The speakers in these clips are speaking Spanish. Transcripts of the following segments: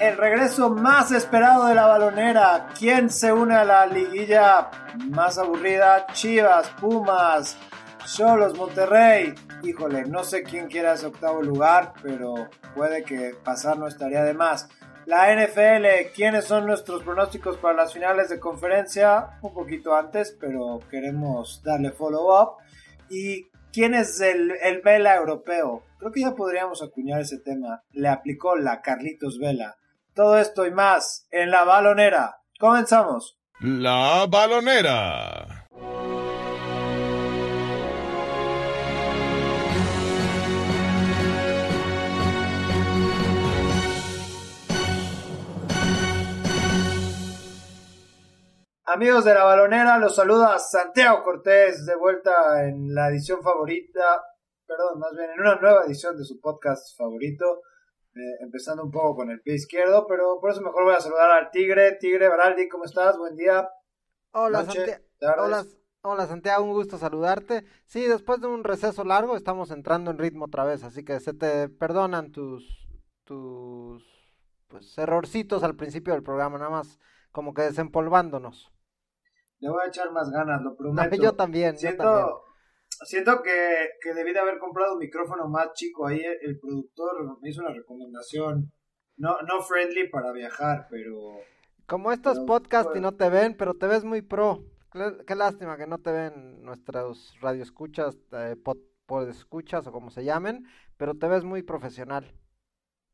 el regreso más esperado de la balonera. ¿Quién se une a la liguilla más aburrida? Chivas, Pumas, Cholos, Monterrey. Híjole, no sé quién quiera ese octavo lugar, pero puede que pasar no estaría de más. La NFL, ¿quiénes son nuestros pronósticos para las finales de conferencia? Un poquito antes, pero queremos darle follow-up. ¿Y quién es el, el Vela europeo? Creo que ya podríamos acuñar ese tema. Le aplicó la Carlitos Vela. Todo esto y más en la balonera. Comenzamos. La balonera. Amigos de la balonera, los saluda Santiago Cortés de vuelta en la edición favorita, perdón, más bien en una nueva edición de su podcast favorito, eh, empezando un poco con el pie izquierdo, pero por eso mejor voy a saludar al Tigre. Tigre, Baraldi, ¿cómo estás? Buen día. Hola, Santiago. Hola, hola, Santiago, un gusto saludarte. Sí, después de un receso largo estamos entrando en ritmo otra vez, así que se te perdonan tus, tus pues, errorcitos al principio del programa, nada más como que desempolvándonos. Le voy a echar más ganas, lo prometo. yo también, siento, Siento que, que debí de haber comprado un micrófono más chico. Ahí el, productor me hizo una recomendación. No, no friendly para viajar, pero... Como estos podcasts y no te ven, pero te ves muy pro. Qué lástima que no te ven nuestros radioescuchas, eh, pod, escuchas o como se llamen, pero te ves muy profesional.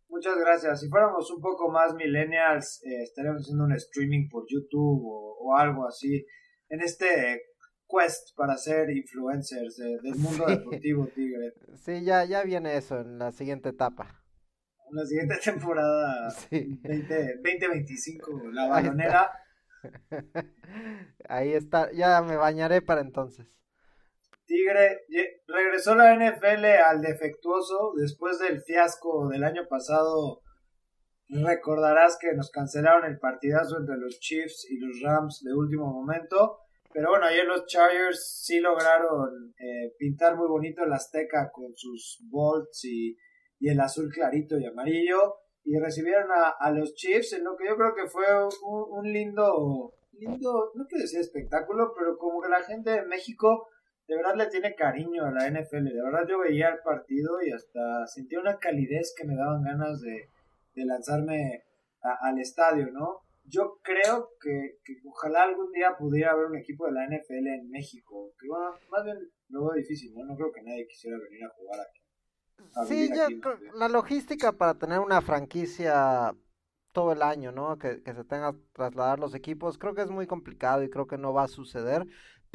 Muchas gracias. Si fuéramos un poco más millennials, eh, estaríamos haciendo un streaming por YouTube o, algo así. En este quest para ser influencers del mundo deportivo, Tigre. Sí, ya, ya viene eso en la siguiente etapa. En la siguiente temporada, sí. 2025, la balonera. Ahí está, ya me bañaré para entonces. Tigre, regresó la NFL al defectuoso después del fiasco del año pasado. Recordarás que nos cancelaron el partidazo entre los Chiefs y los Rams de último momento. Pero bueno, ayer los Chargers sí lograron eh, pintar muy bonito el Azteca con sus bolts y, el azul clarito y amarillo. Y recibieron a, los Chiefs en lo que yo creo que fue un, lindo, lindo, no quiero decir espectáculo, pero como que la gente de México de verdad le tiene cariño a la NFL. De verdad yo veía el partido y hasta sentía una calidez que me daban ganas de, lanzarme al estadio, ¿no? Yo creo que, ojalá algún día pudiera haber un equipo de la NFL en México. Que bueno, más bien lo veo difícil, ¿no? No creo que nadie quisiera venir a jugar aquí. sí, ya, la logística para tener una franquicia todo el año, ¿no? Que, que se tenga que trasladar los equipos, creo que es muy complicado y creo que no va a suceder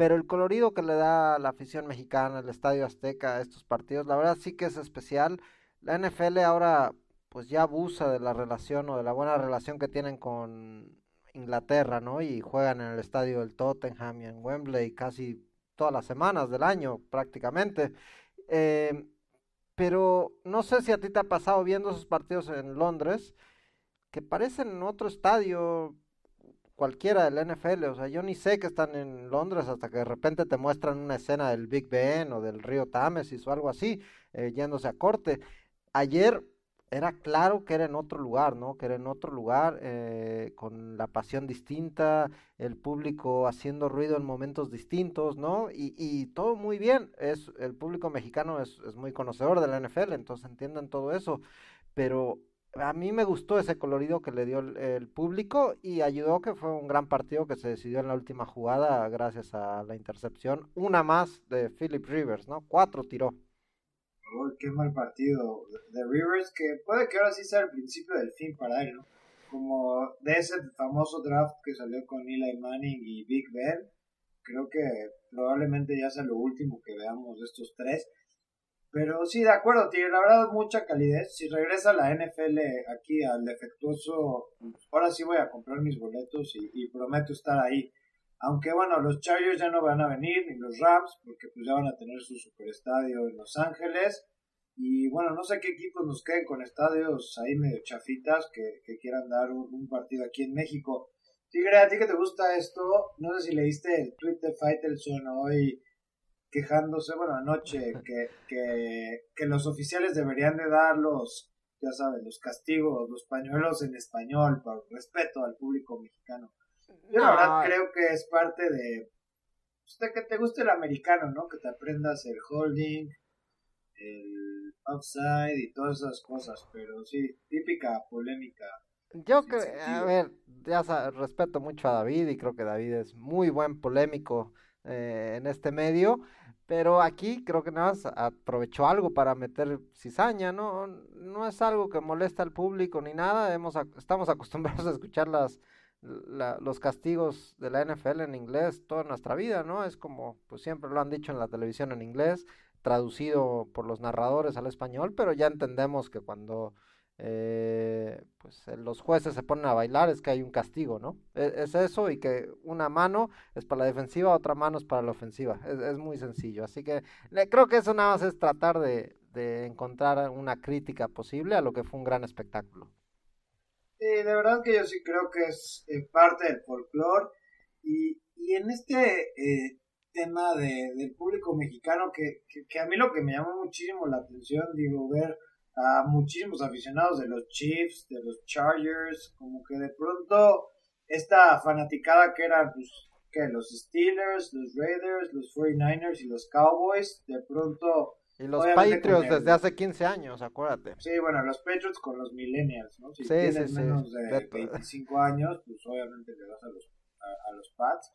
pero el colorido que le da la afición mexicana, el Estadio Azteca a estos partidos, la verdad sí que es especial. La NFL ahora pues ya abusa de la relación o de la buena relación que tienen con Inglaterra, ¿no? Y juegan en el estadio del Tottenham y en Wembley casi todas las semanas del año prácticamente. Eh, pero no sé si a ti te ha pasado viendo esos partidos en Londres, que parecen otro estadio, cualquiera del NFL. O sea, yo ni sé que están en Londres hasta que de repente te muestran una escena del Big Ben o del río Támesis o algo así, eh, yéndose a corte. Ayer era claro que era en otro lugar, ¿no? Que era en otro lugar, eh, con la pasión distinta, el público haciendo ruido en momentos distintos, ¿no? Y, todo muy bien. Es, el público mexicano es, es muy conocedor de la NFL, entonces entienden todo eso. Pero a mí me gustó ese colorido que le dio el, público y ayudó que fue un gran partido que se decidió en la última jugada gracias a la intercepción. Una más de Philip Rivers, ¿no? Cuatro tiró. Uy, qué mal partido de Rivers, que puede que ahora sí sea el principio del fin para él, ¿no? Como de ese famoso draft que salió con Eli Manning y Big Ben, creo que probablemente ya sea lo último que veamos de estos tres. Pero sí, de acuerdo, Tigre, la verdad mucha calidez. Si regresa la NFL aquí al defectuoso, ahora sí voy a comprar mis boletos y, prometo estar ahí. Aunque bueno, los Chargers ya no van a venir, ni los Rams, porque pues ya van a tener su superestadio en Los Ángeles. Y bueno, no sé qué equipos nos queden con estadios ahí medio chafitas que, quieran dar un, partido aquí en México. Tigre, a ti que te gusta esto, no sé si leíste el tweet de Faitelson hoy quejándose, bueno, anoche, que, que, que, los oficiales deberían de dar los, ya sabes, los castigos, los pañuelos en español, por respeto al público mexicano. Yo la verdad creo que es parte de, pues, de que te guste el americano, ¿no? Que te aprendas el holding, el upside y todas esas cosas, pero sí, típica polémica. Yo creo, a ver, ya respeto mucho a David y creo que David es muy buen polémico eh, en este medio, pero aquí creo que nada más aprovechó algo para meter cizaña, ¿no? No es algo que molesta al público ni nada, hemos, estamos acostumbrados a escuchar las, los castigos de la NFL en inglés toda nuestra vida, ¿no? Es como, pues siempre lo han dicho en la televisión en inglés, traducido por los narradores al español, pero ya entendemos que cuando eh, pues eh, los jueces se ponen a bailar es que hay un castigo, ¿no? E, es, eso y que una mano es para la defensiva, otra mano es para la ofensiva. Es, muy sencillo. Así que creo que eso nada más es tratar de, encontrar una crítica posible a lo que fue un gran espectáculo. Sí, de verdad que yo sí creo que es eh, parte del folclore y, y en este eh, tema de, del público mexicano que, que, a mí lo que me llamó muchísimo la atención, digo, ver a muchísimos aficionados de los Chiefs, de los Chargers, como que de pronto esta fanaticada que eran pues, que los Steelers, los Raiders, los 49ers y los Cowboys, de pronto... Y los Patriots desde hace 15 años, acuérdate. Sí, bueno, los Patriots con los millennials, ¿no? Si tienes menos de 25 años, pues obviamente le vas a los, a los Pats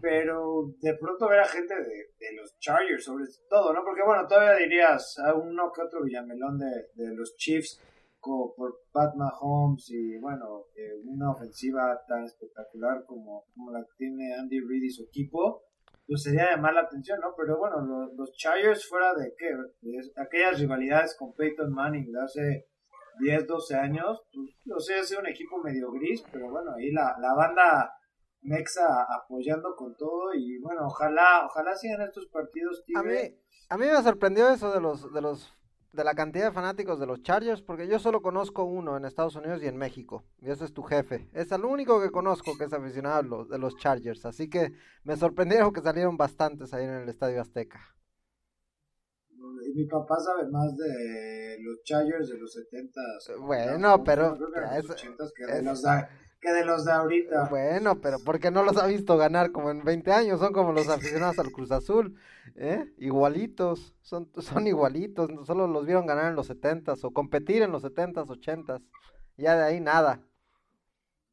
pero de pronto ver a gente de, de, los Chargers sobre todo, ¿no? Porque bueno, todavía dirías a uno que otro villamelón de, de los Chiefs como por Pat Mahomes y bueno, eh, una ofensiva tan espectacular como, como la que tiene Andy Reid y su equipo, pues sería llamar la atención, ¿no? Pero bueno, los, los Chargers fuera de qué, de aquellas rivalidades con Peyton Manning de hace 10, 12 años, pues, o sea, es un equipo medio gris, pero bueno, ahí la, la banda Mexa apoyando con todo y bueno, ojalá, ojalá sigan estos partidos. A mí, a mí me sorprendió eso de los, de los, de la cantidad de fanáticos de los Chargers, porque yo solo conozco uno en Estados Unidos y en México, y ese es tu jefe. Es el único que conozco que es aficionado de los Chargers, así que me sorprendieron que salieron bastantes ahí en el Estadio Azteca. Y mi papá sabe más de los Chargers de los 70 Bueno, pero... que los que de los de ahorita. Bueno, pero porque no los ha visto ganar como en 20 años, son como los aficionados al Cruz Azul, ¿eh? Igualitos, son, son igualitos, solo los vieron ganar en los 70s o competir en los 70s, 80s, ya de ahí nada.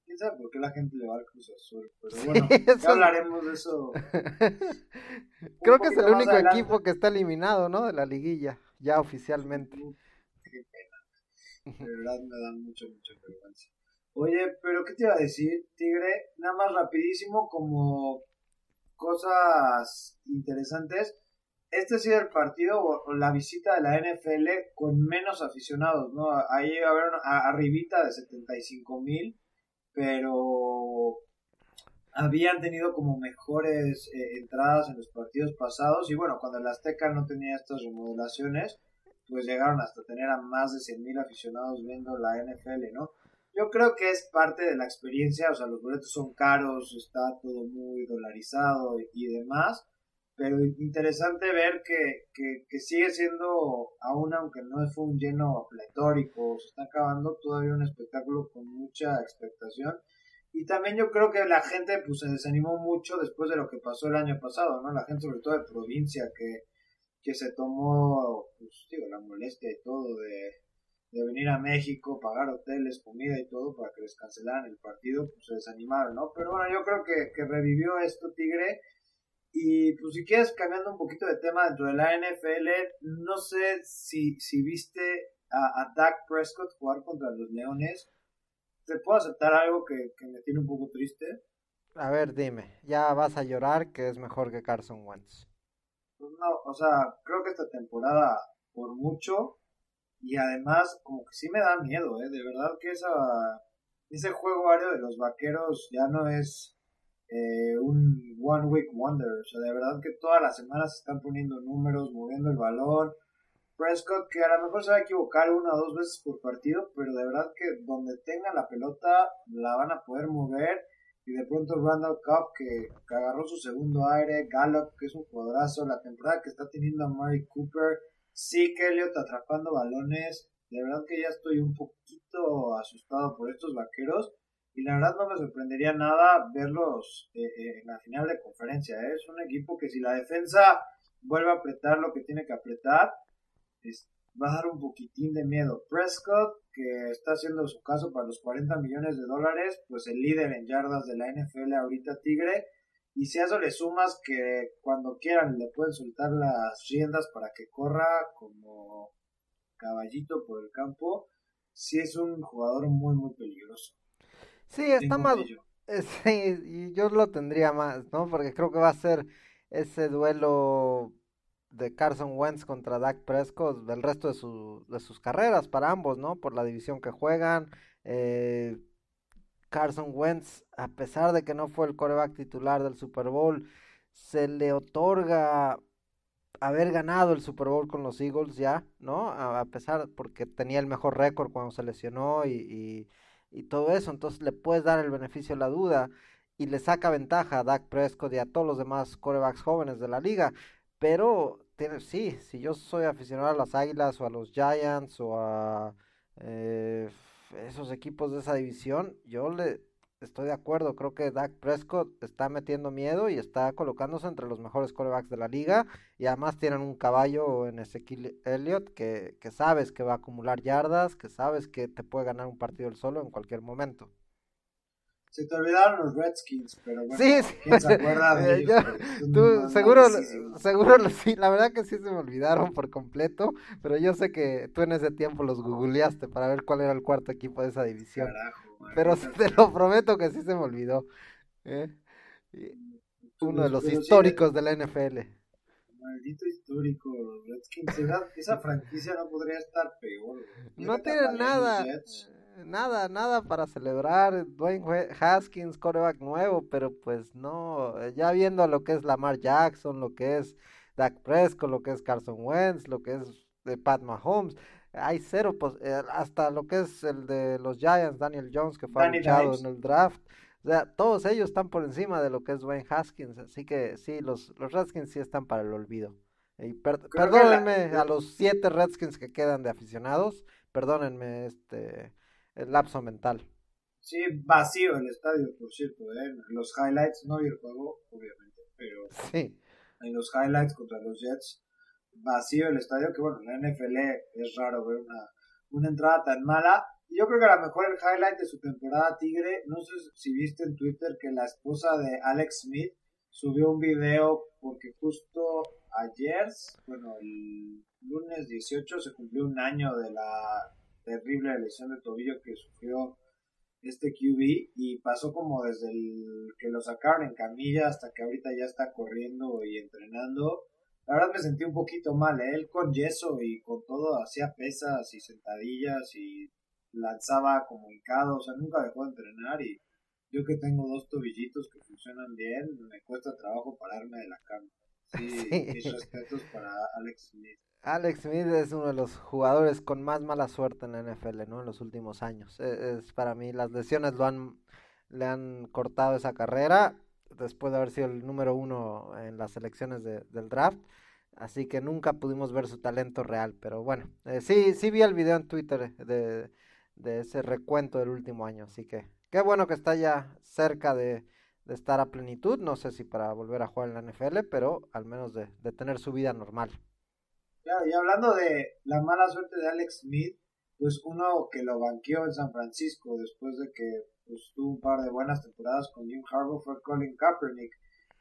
¿Quién sabe por qué la gente le va al Cruz Azul? Pero bueno, ya hablaremos de eso. Creo que es el único equipo que está eliminado, ¿no? De la liguilla, ya oficialmente. Qué pena. De verdad me da mucha, mucha vergüenza. Oye, pero ¿qué te iba a decir, Tigre? Nada más rapidísimo como cosas interesantes. Este ha sido el partido o la visita de la NFL con menos aficionados, ¿no? Ahí habían arribita de 75 mil, pero habían tenido como mejores eh, entradas en los partidos pasados y bueno, cuando el Azteca no tenía estas remodelaciones, pues llegaron hasta tener a más de 100 mil aficionados viendo la NFL, ¿no? Yo creo que es parte de la experiencia, o sea, los boletos son caros, está todo muy dolarizado y, demás, pero interesante ver que, que, sigue siendo, aún aunque no fue un lleno pletórico, se está acabando todavía un espectáculo con mucha expectación. Y también yo creo que la gente pues se desanimó mucho después de lo que pasó el año pasado, ¿no? La gente sobre todo de provincia que, que se tomó, pues digo, la molestia y todo de, de venir a México, pagar hoteles, comida y todo para que les cancelaran el partido, pues se desanimaron, ¿no? Pero bueno, yo creo que, que revivió esto Tigre. Y pues si quieres cambiando un poquito de tema dentro de la NFL, no sé si, si viste a, a Dak Prescott jugar contra los Leones. ¿Te puedo aceptar algo que, que me tiene un poco triste? A ver, dime, ya vas a llorar que es mejor que Carson Wentz. Pues no, o sea, creo que esta temporada, por mucho, y además, como que sí me da miedo, ¿eh? De verdad que esa, ese juego aéreo de los vaqueros ya no es eh, un one week wonder. O sea, de verdad que todas las semanas se están poniendo números, moviendo el balón. Prescott, que a lo mejor se va a equivocar una o dos veces por partido, pero de verdad que donde tenga la pelota la van a poder mover. Y de pronto Randall Cobb, que, que agarró su segundo aire, Gallup, que es un jugadorazo, la temporada que está teniendo Murray Cooper, Sí, que Elliot atrapando balones. de verdad que ya estoy un poquito asustado por estos vaqueros y la verdad no me sorprendería nada verlos eh, eh, en la final de conferencia. ¿eh? Es un equipo que si la defensa vuelve a apretar lo que tiene que apretar, va a dar un poquitín de miedo. Prescott, que está haciendo su caso para los 40 millones de dólares, pues el líder en yardas de la NFL ahorita Tigre. Y si a eso le sumas que cuando quieran le pueden soltar las riendas para que corra como caballito por el campo, sí es un jugador muy, muy peligroso. Sí, está más... Sí, y yo lo tendría más, ¿no? Porque creo que va a ser ese duelo de Carson Wentz contra Dak Prescott del resto de, su, de sus carreras para ambos, ¿no? Por la división que juegan. Eh, Carson Wentz, a pesar de que no fue el coreback titular del Super Bowl, se le otorga haber ganado el Super Bowl con los Eagles ya, ¿no? A, pesar, porque tenía el mejor récord cuando se lesionó y, y, todo eso, entonces le puedes dar el beneficio de la duda y le saca ventaja a Dak Prescott y a todos los demás corebacks jóvenes de la liga, pero sí, si yo soy aficionado a las Águilas o a los Giants o a eh, esos equipos de esa división, yo le estoy de acuerdo. Creo que Dak Prescott está metiendo miedo y está colocándose entre los mejores corebacks de la liga. Y además tienen un caballo en Ezequiel Elliott que, que sabes que va a acumular yardas, que sabes que te puede ganar un partido el solo en cualquier momento. Se te olvidaron los Redskins, pero bueno, sí, sí. ¿quién se acuerda de eh, Tú, seguro, seguro, sí, la verdad que sí se me olvidaron por completo, pero yo sé que tú en ese tiempo los googleaste para ver cuál era el cuarto equipo de esa división. pero te lo prometo que sí se me olvidó. ¿eh? Uno de los históricos de la NFL. Maldito histórico, Redskins. Esa, franquicia no podría estar peor. No tiene nada nada, nada para celebrar. Dwayne Haskins, coreback nuevo, pero pues no, eh, ya viendo lo que es Lamar Jackson, lo que es Dak Prescott, lo que es Carson Wentz, lo que es de Pat Mahomes, hay cero, pues, hasta lo que es el de los Giants, Daniel Jones, que fue anunciado en el draft. O sea, todos ellos están por encima de lo que es Dwayne Haskins, así que sí, los, los Redskins sí están para el olvido. Y perdónenme a los siete Redskins que quedan de aficionados, perdónenme este el lapso mental. Sí, vacío el estadio, por cierto. ¿eh? Los highlights, no vi el juego, obviamente, pero sí. en los highlights contra los Jets, vacío el estadio, que bueno, en la NFL es raro ver una, una entrada tan mala. Yo creo que a lo mejor el highlight de su temporada Tigre, no sé si viste en Twitter que la esposa de Alex Smith subió un video porque justo ayer, bueno, el lunes 18 se cumplió un año de la terrible lesión de tobillo que sufrió este QB y pasó como desde el que lo sacaron en camilla hasta que ahorita ya está corriendo y entrenando. La verdad me sentí un poquito mal, ¿eh? él con yeso y con todo hacía pesas y sentadillas y lanzaba como hincado, o sea, nunca dejó de entrenar y yo que tengo dos tobillitos que funcionan bien, me cuesta trabajo pararme de la cama. Sí, mis respetos para Alex Smith. Alex Smith es uno de los jugadores con más mala suerte en la NFL, ¿no? En los últimos años. E, es, para mí, las lesiones lo han, le han cortado esa carrera después de haber sido el número uno en las selecciones del draft. Así que nunca pudimos ver su talento real. Pero bueno, eh, sí, sí vi el video en Twitter de, de, ese recuento del último año. Así que qué bueno que está ya cerca de, de estar a plenitud. No sé si para volver a jugar en la NFL, pero al menos de, de tener su vida normal y hablando de la mala suerte de Alex Smith, pues uno que lo banqueó en San Francisco después de que pues, tuvo un par de buenas temporadas con Jim Harbaugh fue Colin Kaepernick,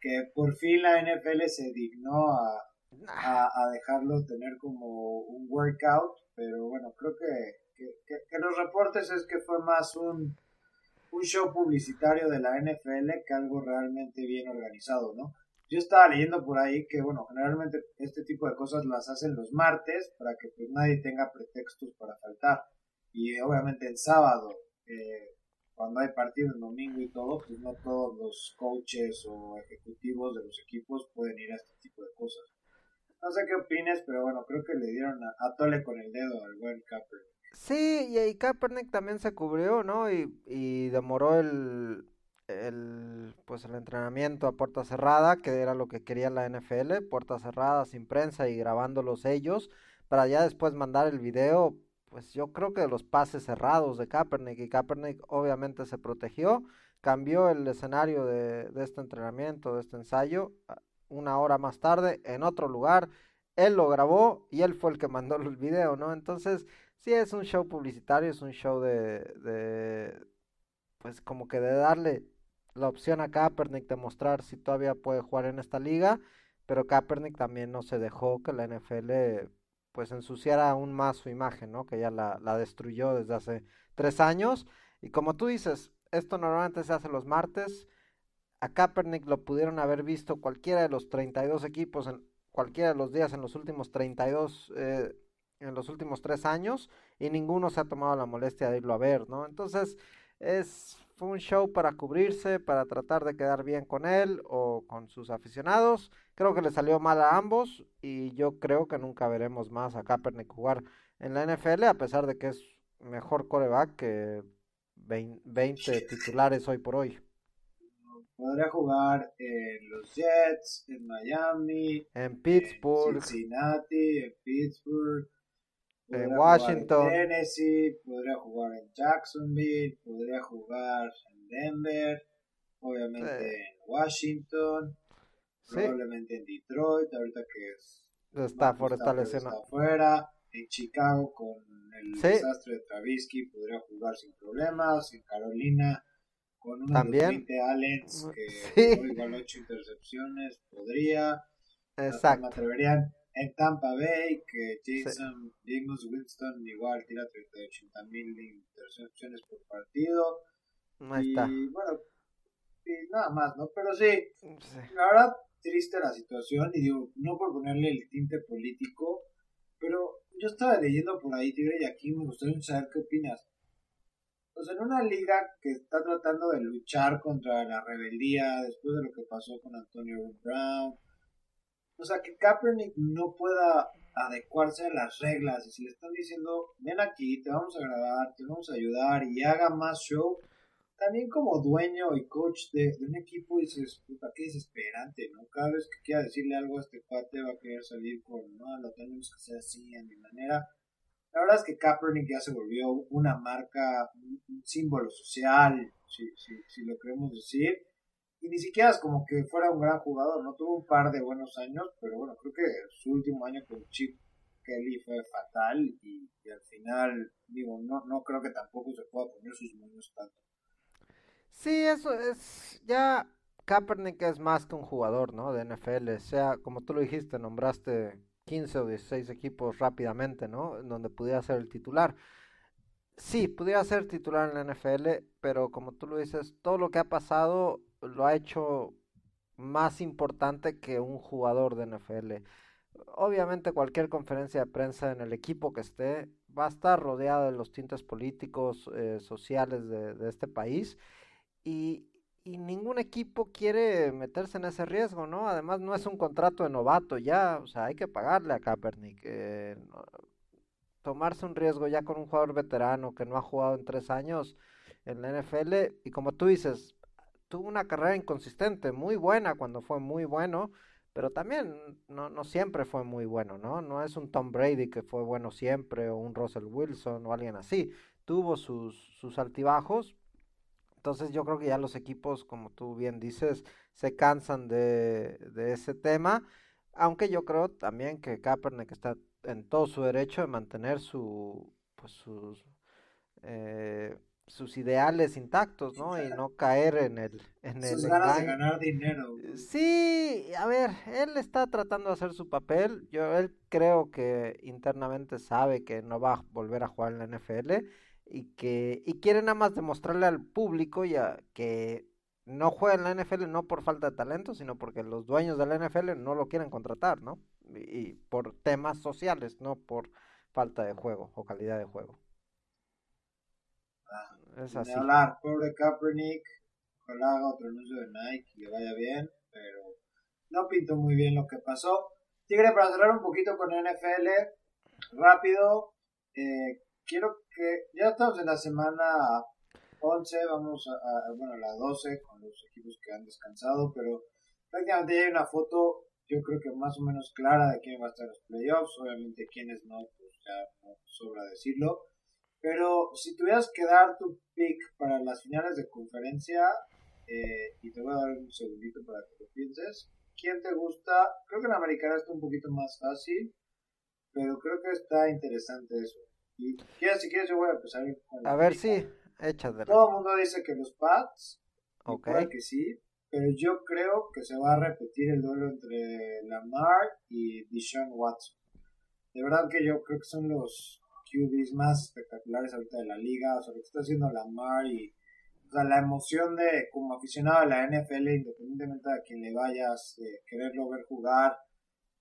que por fin la NFL se dignó a, a, dejarlo tener como un workout, pero bueno, creo que, que, que, los reportes es que fue más un, un show publicitario de la NFL que algo realmente bien organizado, ¿no? Yo estaba leyendo por ahí que, bueno, generalmente este tipo de cosas las hacen los martes para que pues nadie tenga pretextos para faltar. Y obviamente el sábado, eh, cuando hay partido el domingo y todo, pues no todos los coaches o ejecutivos de los equipos pueden ir a este tipo de cosas. No sé qué opines, pero bueno, creo que le dieron a, tole con el dedo al buen Kaepernick. Sí, y, Kaepernick también se cubrió, ¿no? Y, y demoró el, el pues el entrenamiento a puerta cerrada, que era lo que quería la NFL, puerta cerrada, sin prensa y grabándolos ellos, para ya después mandar el video pues yo creo que de los pases cerrados de Kaepernick y Kaepernick obviamente se protegió, cambió el escenario de, de este entrenamiento, de este ensayo, una hora más tarde en otro lugar, él lo grabó y él fue el que mandó el video, ¿no? Entonces, sí es un show publicitario, es un show de, de pues como que de darle la opción a Kaepernick de mostrar si todavía puede jugar en esta liga, pero Kaepernick también no se dejó que la NFL pues ensuciara aún más su imagen, ¿no? Que ya la, la destruyó desde hace tres años. Y como tú dices, esto normalmente se hace los martes. A Kaepernick lo pudieron haber visto cualquiera de los 32 equipos en cualquiera de los días en los últimos 32, eh, en los últimos tres años, y ninguno se ha tomado la molestia de irlo a ver, ¿no? Entonces, es, fue un show para cubrirse, para tratar de quedar bien con él o con sus aficionados. Creo que le salió mal a ambos y yo creo que nunca veremos más a Kaepernick jugar en la NFL, a pesar de que es mejor coreback que 20 titulares hoy por hoy. Podría jugar en los Jets, en Miami, en Pittsburgh, en Cincinnati, en Pittsburgh, en Washington, en Tennessee, podría jugar en Jacksonville, podría jugar en Denver, obviamente en Washington, probablemente en Detroit, ahorita que es está afuera, en Chicago con el desastre de Travisky podría jugar sin problemas, en Carolina con unos ¿También? 20 Allens que sí. igual 8 intercepciones, podría. Exacto. Me atreverían en Tampa Bay, que Jason sí. Winston igual tira 38 mil intercepciones por partido. Está. Y bueno, y nada más, ¿no? Pero sí, sí, la verdad, triste la situación, y digo, no por ponerle el tinte político, pero yo estaba leyendo por ahí, Tigre, y aquí me gustaría saber qué opinas pues en una liga que está tratando de luchar contra la rebeldía después de lo que pasó con Antonio Brown, o sea, que Kaepernick no pueda adecuarse a las reglas y si le están diciendo, ven aquí, te vamos a grabar, te vamos a ayudar y haga más show, también como dueño y coach de, un equipo dices, puta, qué desesperante, ¿no? Cada vez que quiera decirle algo a este cuate va a querer salir con, no, lo tenemos que hacer así, a mi manera la verdad es que Kaepernick ya se volvió una marca, un símbolo social, si, si, si lo queremos decir. Y ni siquiera es como que fuera un gran jugador, no tuvo un par de buenos años, pero bueno, creo que su último año con Chip Kelly fue fatal y, al final, digo, no, no creo que tampoco se pueda poner sus manos tanto. Sí, eso es, ya Kaepernick es más que un jugador, ¿no? De NFL, o sea, como tú lo dijiste, nombraste 15 o 16 equipos rápidamente, ¿no? Donde pudiera ser el titular. Sí, pudiera ser titular en la NFL, pero como tú lo dices, todo lo que ha pasado lo ha hecho más importante que un jugador de NFL. Obviamente cualquier conferencia de prensa en el equipo que esté va a estar rodeada de los tintes políticos, eh, sociales de, este país y, y ningún equipo quiere meterse en ese riesgo, ¿no? Además no es un contrato de novato ya, o sea, hay que pagarle a Kaepernick. Eh, tomarse un riesgo ya con un jugador veterano que no ha jugado en tres años en la NFL y como tú dices, tuvo una carrera inconsistente, muy buena cuando fue muy bueno, pero también no, no siempre fue muy bueno, ¿no? No es un Tom Brady que fue bueno siempre o un Russell Wilson o alguien así. Tuvo sus, sus altibajos, entonces yo creo que ya los equipos, como tú bien dices, se cansan de, ese tema, aunque yo creo también que Kaepernick está en todo su derecho de mantener su, pues sus, eh, sus ideales intactos, ¿no? Y no caer en el, en sus ganas de ganar dinero. Sí, a ver, él está tratando de hacer su papel. Yo él creo que internamente sabe que no va a volver a jugar en la NFL y que y quiere nada más demostrarle al público ya que no juega en la NFL no por falta de talento, sino porque los dueños de la NFL no lo quieren contratar, ¿no? Y, por temas sociales, no por falta de juego o calidad de juego. Ah, es así. hablar, pobre Kaepernick, ojalá haga otro anuncio de Nike y le vaya bien, pero no pintó muy bien lo que pasó. Tigre, para cerrar un poquito con NFL, rápido, eh, quiero que ya estamos en la semana 11, vamos a, bueno, la 12 con los equipos que han descansado, pero prácticamente ya hay una foto yo creo que más o menos clara de quién va a estar en los playoffs. Obviamente, quiénes no, pues ya no sobra decirlo. Pero si tuvieras que dar tu pick para las finales de conferencia, eh, y te voy a dar un segundito para que lo pienses, ¿quién te gusta? Creo que en americana está un poquito más fácil, pero creo que está interesante eso. Y si quieres, yo voy a empezar con A ver, si, sí, échate. Todo el mundo dice que los Pats, ok. que sí, pero yo creo que se va a repetir el duelo entre Lamar y Deshaun Watson. De verdad que yo creo que son los QBs más espectaculares ahorita de la liga, o sea, lo que está haciendo Lamar y o sea, la emoción de como aficionado de la NFL, independientemente de a quien le vayas, de quererlo ver jugar,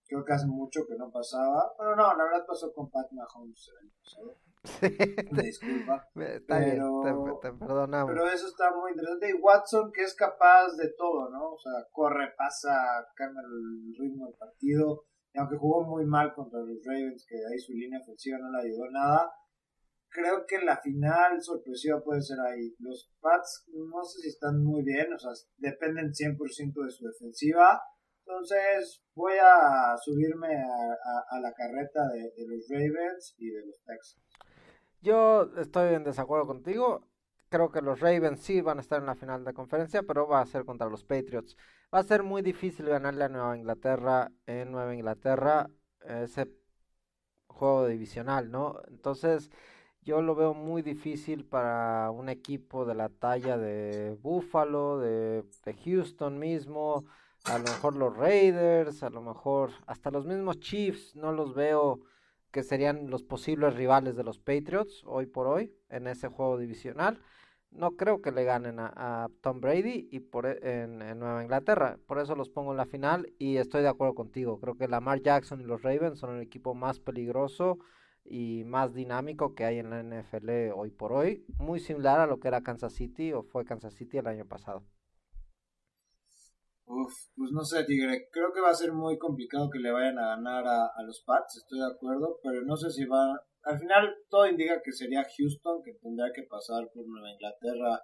creo que hace mucho que no pasaba. Bueno, no, la verdad pasó con Pat Mahomes el año pasado. Me disculpa. pero, te, perdonamos. Pero eso está muy interesante. Y Watson, que es capaz de todo, ¿no? O sea, corre, pasa, cambia el ritmo del partido. Y aunque jugó muy mal contra los Ravens, que ahí su línea ofensiva no le ayudó nada, creo que la final sorpresiva puede ser ahí. Los Pats no sé si están muy bien, o sea, dependen 100% de su defensiva. Entonces voy a subirme a, la carreta de, de, los Ravens y de los Texans. Yo estoy en desacuerdo contigo. Creo que los Ravens sí van a estar en la final de conferencia, pero va a ser contra los Patriots. Va a ser muy difícil ganarle a Nueva Inglaterra en Nueva Inglaterra ese juego divisional, ¿no? Entonces, yo lo veo muy difícil para un equipo de la talla de Buffalo, de, de Houston mismo, a lo mejor los Raiders, a lo mejor hasta los mismos Chiefs, no los veo que serían los posibles rivales de los Patriots hoy por hoy en ese juego divisional. No creo que le ganen a, Tom Brady y por, e, en, Nueva Inglaterra. Por eso los pongo en la final y estoy de acuerdo contigo. Creo que Lamar Jackson y los Ravens son el equipo más peligroso y más dinámico que hay en la NFL hoy por hoy. Muy similar a lo que era Kansas City o fue Kansas City el año pasado. Uf, pues no sé, Tigre. Creo que va a ser muy complicado que le vayan a ganar a, los Pats, estoy de acuerdo, pero no sé si va. Al final, todo indica que sería Houston, que tendrá que pasar por Nueva Inglaterra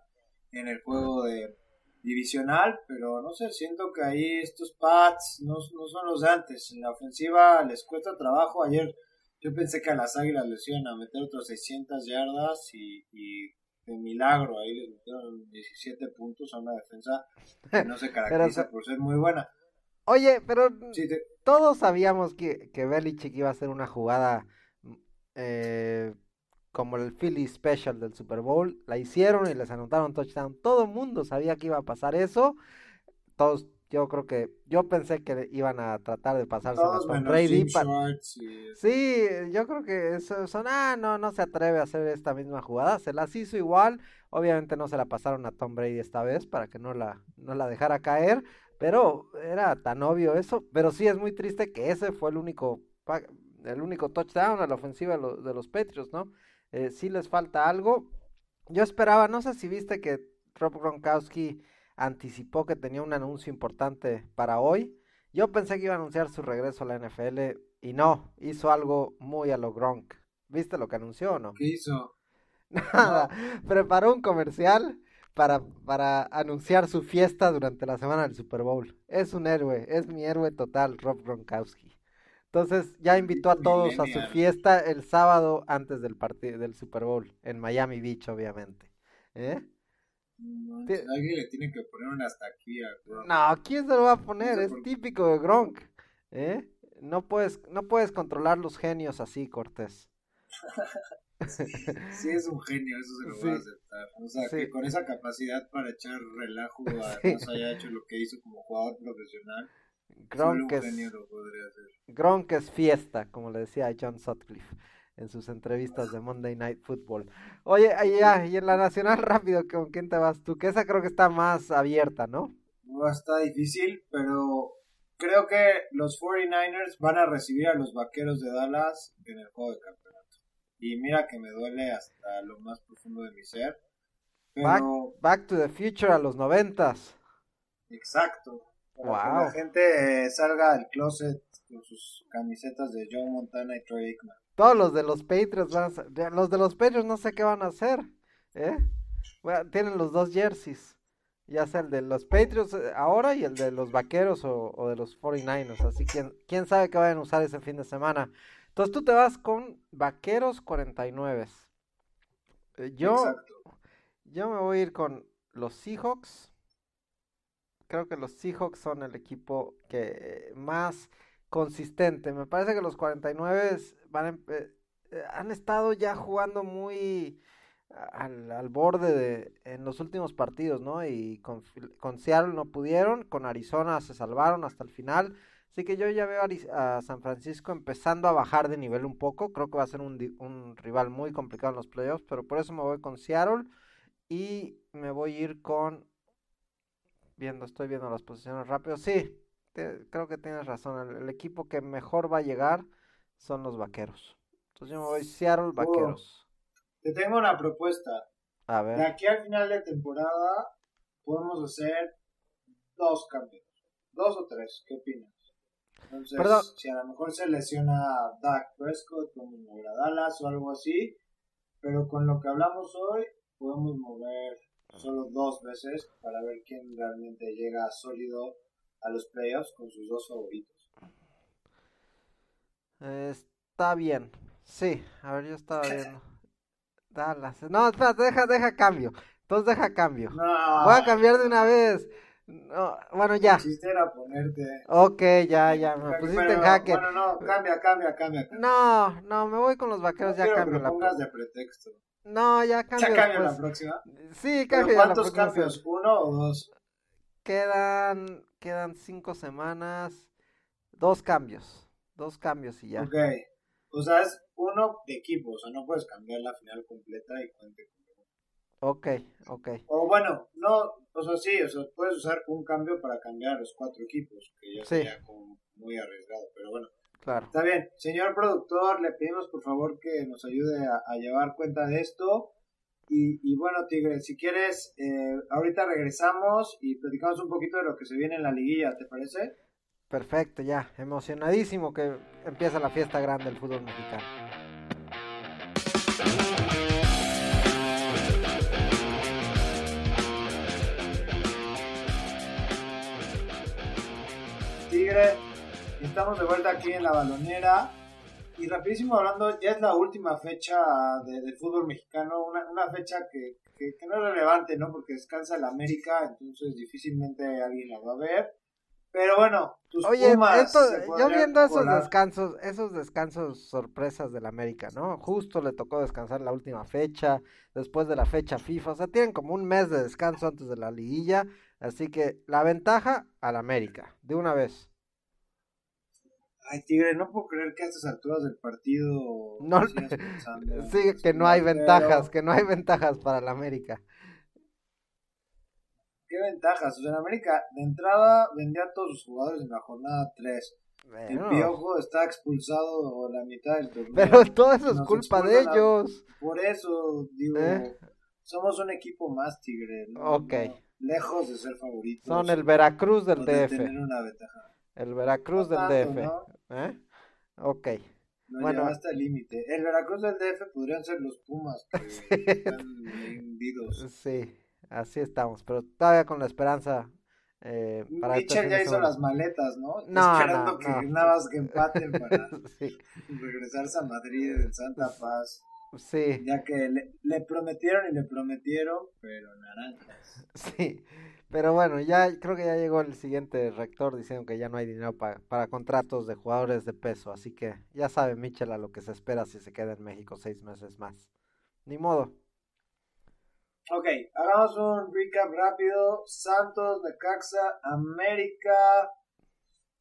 en el juego de divisional, pero no sé, siento que ahí estos Pats no, no son los de antes. En la ofensiva les cuesta trabajo. Ayer yo pensé que a las Águilas les iban a meter otros 600 yardas y, y de milagro. Ahí les metieron 17 puntos a una defensa que no se caracteriza por ser muy buena. Oye, pero todos sabíamos que, que Belichick iba a hacer una jugada eh, como el Philly Special del Super Bowl. La hicieron y les anotaron touchdown. Todo el mundo sabía que iba a pasar eso. Todos yo creo que yo pensé que iban a tratar de pasarse con Brady. Sí, yo creo que eso, son, ah, no, no se atreve a hacer esta misma jugada. Se las hizo igual. Obviamente no se la pasaron a Tom Brady esta vez para que no la, no la dejara caer. Pero era tan obvio eso. Pero sí es muy triste que ese fue el único, el único touchdown a la ofensiva de los, Patriots, ¿no? Eh, sí les falta algo. Yo esperaba, no sé si viste que Rob Gronkowski anticipó que tenía un anuncio importante para hoy. Yo pensé que iba a anunciar su regreso a la NFL y no, hizo algo muy a lo Gronk. ¿Viste lo que anunció o no? ¿Qué hizo? Nada, preparó un comercial para, para anunciar su fiesta durante la semana del Super Bowl. Es un héroe, es mi héroe total, Rob Gronkowski. Entonces ya invitó a todos a su fiesta el sábado antes del partido del Super Bowl en Miami Beach, obviamente. ¿Eh? alguien le tiene que poner una hasta aquí a Gronk. No, ¿quién se lo va a poner? Es típico de Gronk. ¿eh? No, puedes, no puedes controlar los genios así, Cortés. sí, es un genio, eso se lo voy a aceptar. O sea, que con esa capacidad para echar relajo, además haya hecho lo que hizo como jugador profesional. Gronk es, Gronk es fiesta, como le decía John Sutcliffe en sus entrevistas de Monday Night Football. Oye, ya, y en la nacional rápido, ¿con quién te vas tú? Que esa creo que está más abierta, ¿no? No, está difícil, pero creo que los 49ers van a recibir a los Vaqueros de Dallas en el juego de campeonato. Y mira que me duele hasta lo más profundo de mi ser. Pero... Back, to the future a los noventas. Exacto. Para que la gente salga del closet con sus camisetas de Joe Montana y Troy Aikman. Todos los de los Patriots van Los de los Patriots no sé qué van a hacer. ¿eh? tienen los dos jerseys. Ya sea el de los Patriots eh, ahora y el de los Vaqueros o, o de los 49ers. Así que quién sabe qué vayan a usar ese fin de semana. Entonces tú te vas con Vaqueros 49. Eh, Yo, Exacto. yo me voy a ir con los Seahawks. Creo que los Seahawks son el equipo que más consistente. Me parece que los 49 van a eh, han estado ya jugando muy al, borde de en los últimos partidos, ¿no? Y con, Seattle no pudieron, con Arizona se salvaron hasta el final. Así que yo ya veo a, San Francisco empezando a bajar de nivel un poco. Creo que va a ser un rival muy complicado en los playoffs, pero por eso me voy con Seattle y me voy a ir con viendo, estoy viendo las posiciones rápido. Sí, te- creo que tienes razón. El, el equipo que mejor va a llegar son los Vaqueros. Entonces yo me voy Seattle Vaqueros. Te tengo una propuesta. A De aquí al final de temporada podemos hacer dos cambios. Dos o tres. ¿Qué opinas? Entonces, Perdón. si a lo mejor se lesiona Dak Prescott, a Dallas o algo así. Pero con lo que hablamos hoy, podemos mover solo dos veces para ver quién realmente llega sólido a los playoffs con sus dos favoritos. Está bien. Sí, a ver, yo estaba viendo. Dallas. No, espérate, deja, deja cambio. Entonces deja cambio. No, Voy a cambiar de una vez. No, bueno, ya. era ponerte. Ok, ya, ya, me pusiste en jaque. Bueno, no, cambia, cambia, cambia. No, no, me voy con los No vaqueros, ya quiero que cambio lo la pongas pro- de pretexto. No, ya Ya cambio cambio la próxima. Sí, ¿Pero cambio la ¿Cuántos cambios? ¿Uno o dos? Quedan, quedan cinco semanas. Dos cambios. Dos cambios y ya. Ok. O sea, es uno de equipo. O sea, no puedes cambiar la final completa y cuente. Ok, ok. O bueno, no. O sea, sí. O sea, puedes usar un cambio para cambiar los cuatro equipos. Que ya Sí. sería como muy arriesgado. Pero bueno. Claro. Está bien. Señor productor, le pedimos por favor que nos ayude a, a llevar cuenta de esto. Y, y bueno, Tigre, si quieres, eh, ahorita regresamos y platicamos un poquito de lo que se viene en la liguilla, ¿te parece? Perfecto, ya. Emocionadísimo que empieza la fiesta grande del fútbol mexicano. Tigre, estamos de vuelta aquí en la balonera. Y rapidísimo hablando, ya es la última fecha de, del fútbol mexicano, una, una fecha que, que, que no es relevante, ¿no? Porque descansa el América, entonces difícilmente alguien la va a ver. Pero bueno, tus Oye, Pumas esto, yo viendo esos colar. descansos, esos descansos sorpresas del América, ¿no? Justo le tocó descansar la última fecha, después de la fecha FIFA, o sea, tienen como un mes de descanso antes de la liguilla, así que la ventaja al América, de una vez. Ay, Tigre, no puedo creer que a estas alturas del partido No, pensando en Sí, que no hay ventajas, que no hay ventajas para el América. ¿Qué ventajas? O sea, en América, de entrada, vendía a todos sus jugadores en la jornada 3. El Piojo está expulsado la mitad del torneo. pero todo eso es culpa de a- ellos. Por eso, digo, ¿Eh? somos un equipo más, Tigre. ¿no? Ok. No, lejos de ser favoritos. Son el Veracruz del de DF. tener una ventaja. El Veracruz No del tanto, DF. ¿no? ¿Eh? Ok. No Bueno. llevaste al límite. El Veracruz del DF podrían ser los Pumas que están hundidos. Sí, así estamos, pero todavía con la esperanza eh, para este Mitchell ya hizo semana. las maletas, ¿no? No, esperando no, que no. nada más que empaten para Sí, regresarse a Madrid en Santa Paz. sí, Ya que le, le prometieron y le prometieron, pero naranjas. sí. Pero bueno, ya creo que ya llegó el siguiente rector diciendo que ya no hay dinero pa- para contratos de jugadores de peso, así que ya sabe Mitchell a lo que se espera si se queda en México seis meses más. Ni modo. Ok, hagamos un recap rápido. Santos, Necaxa, América,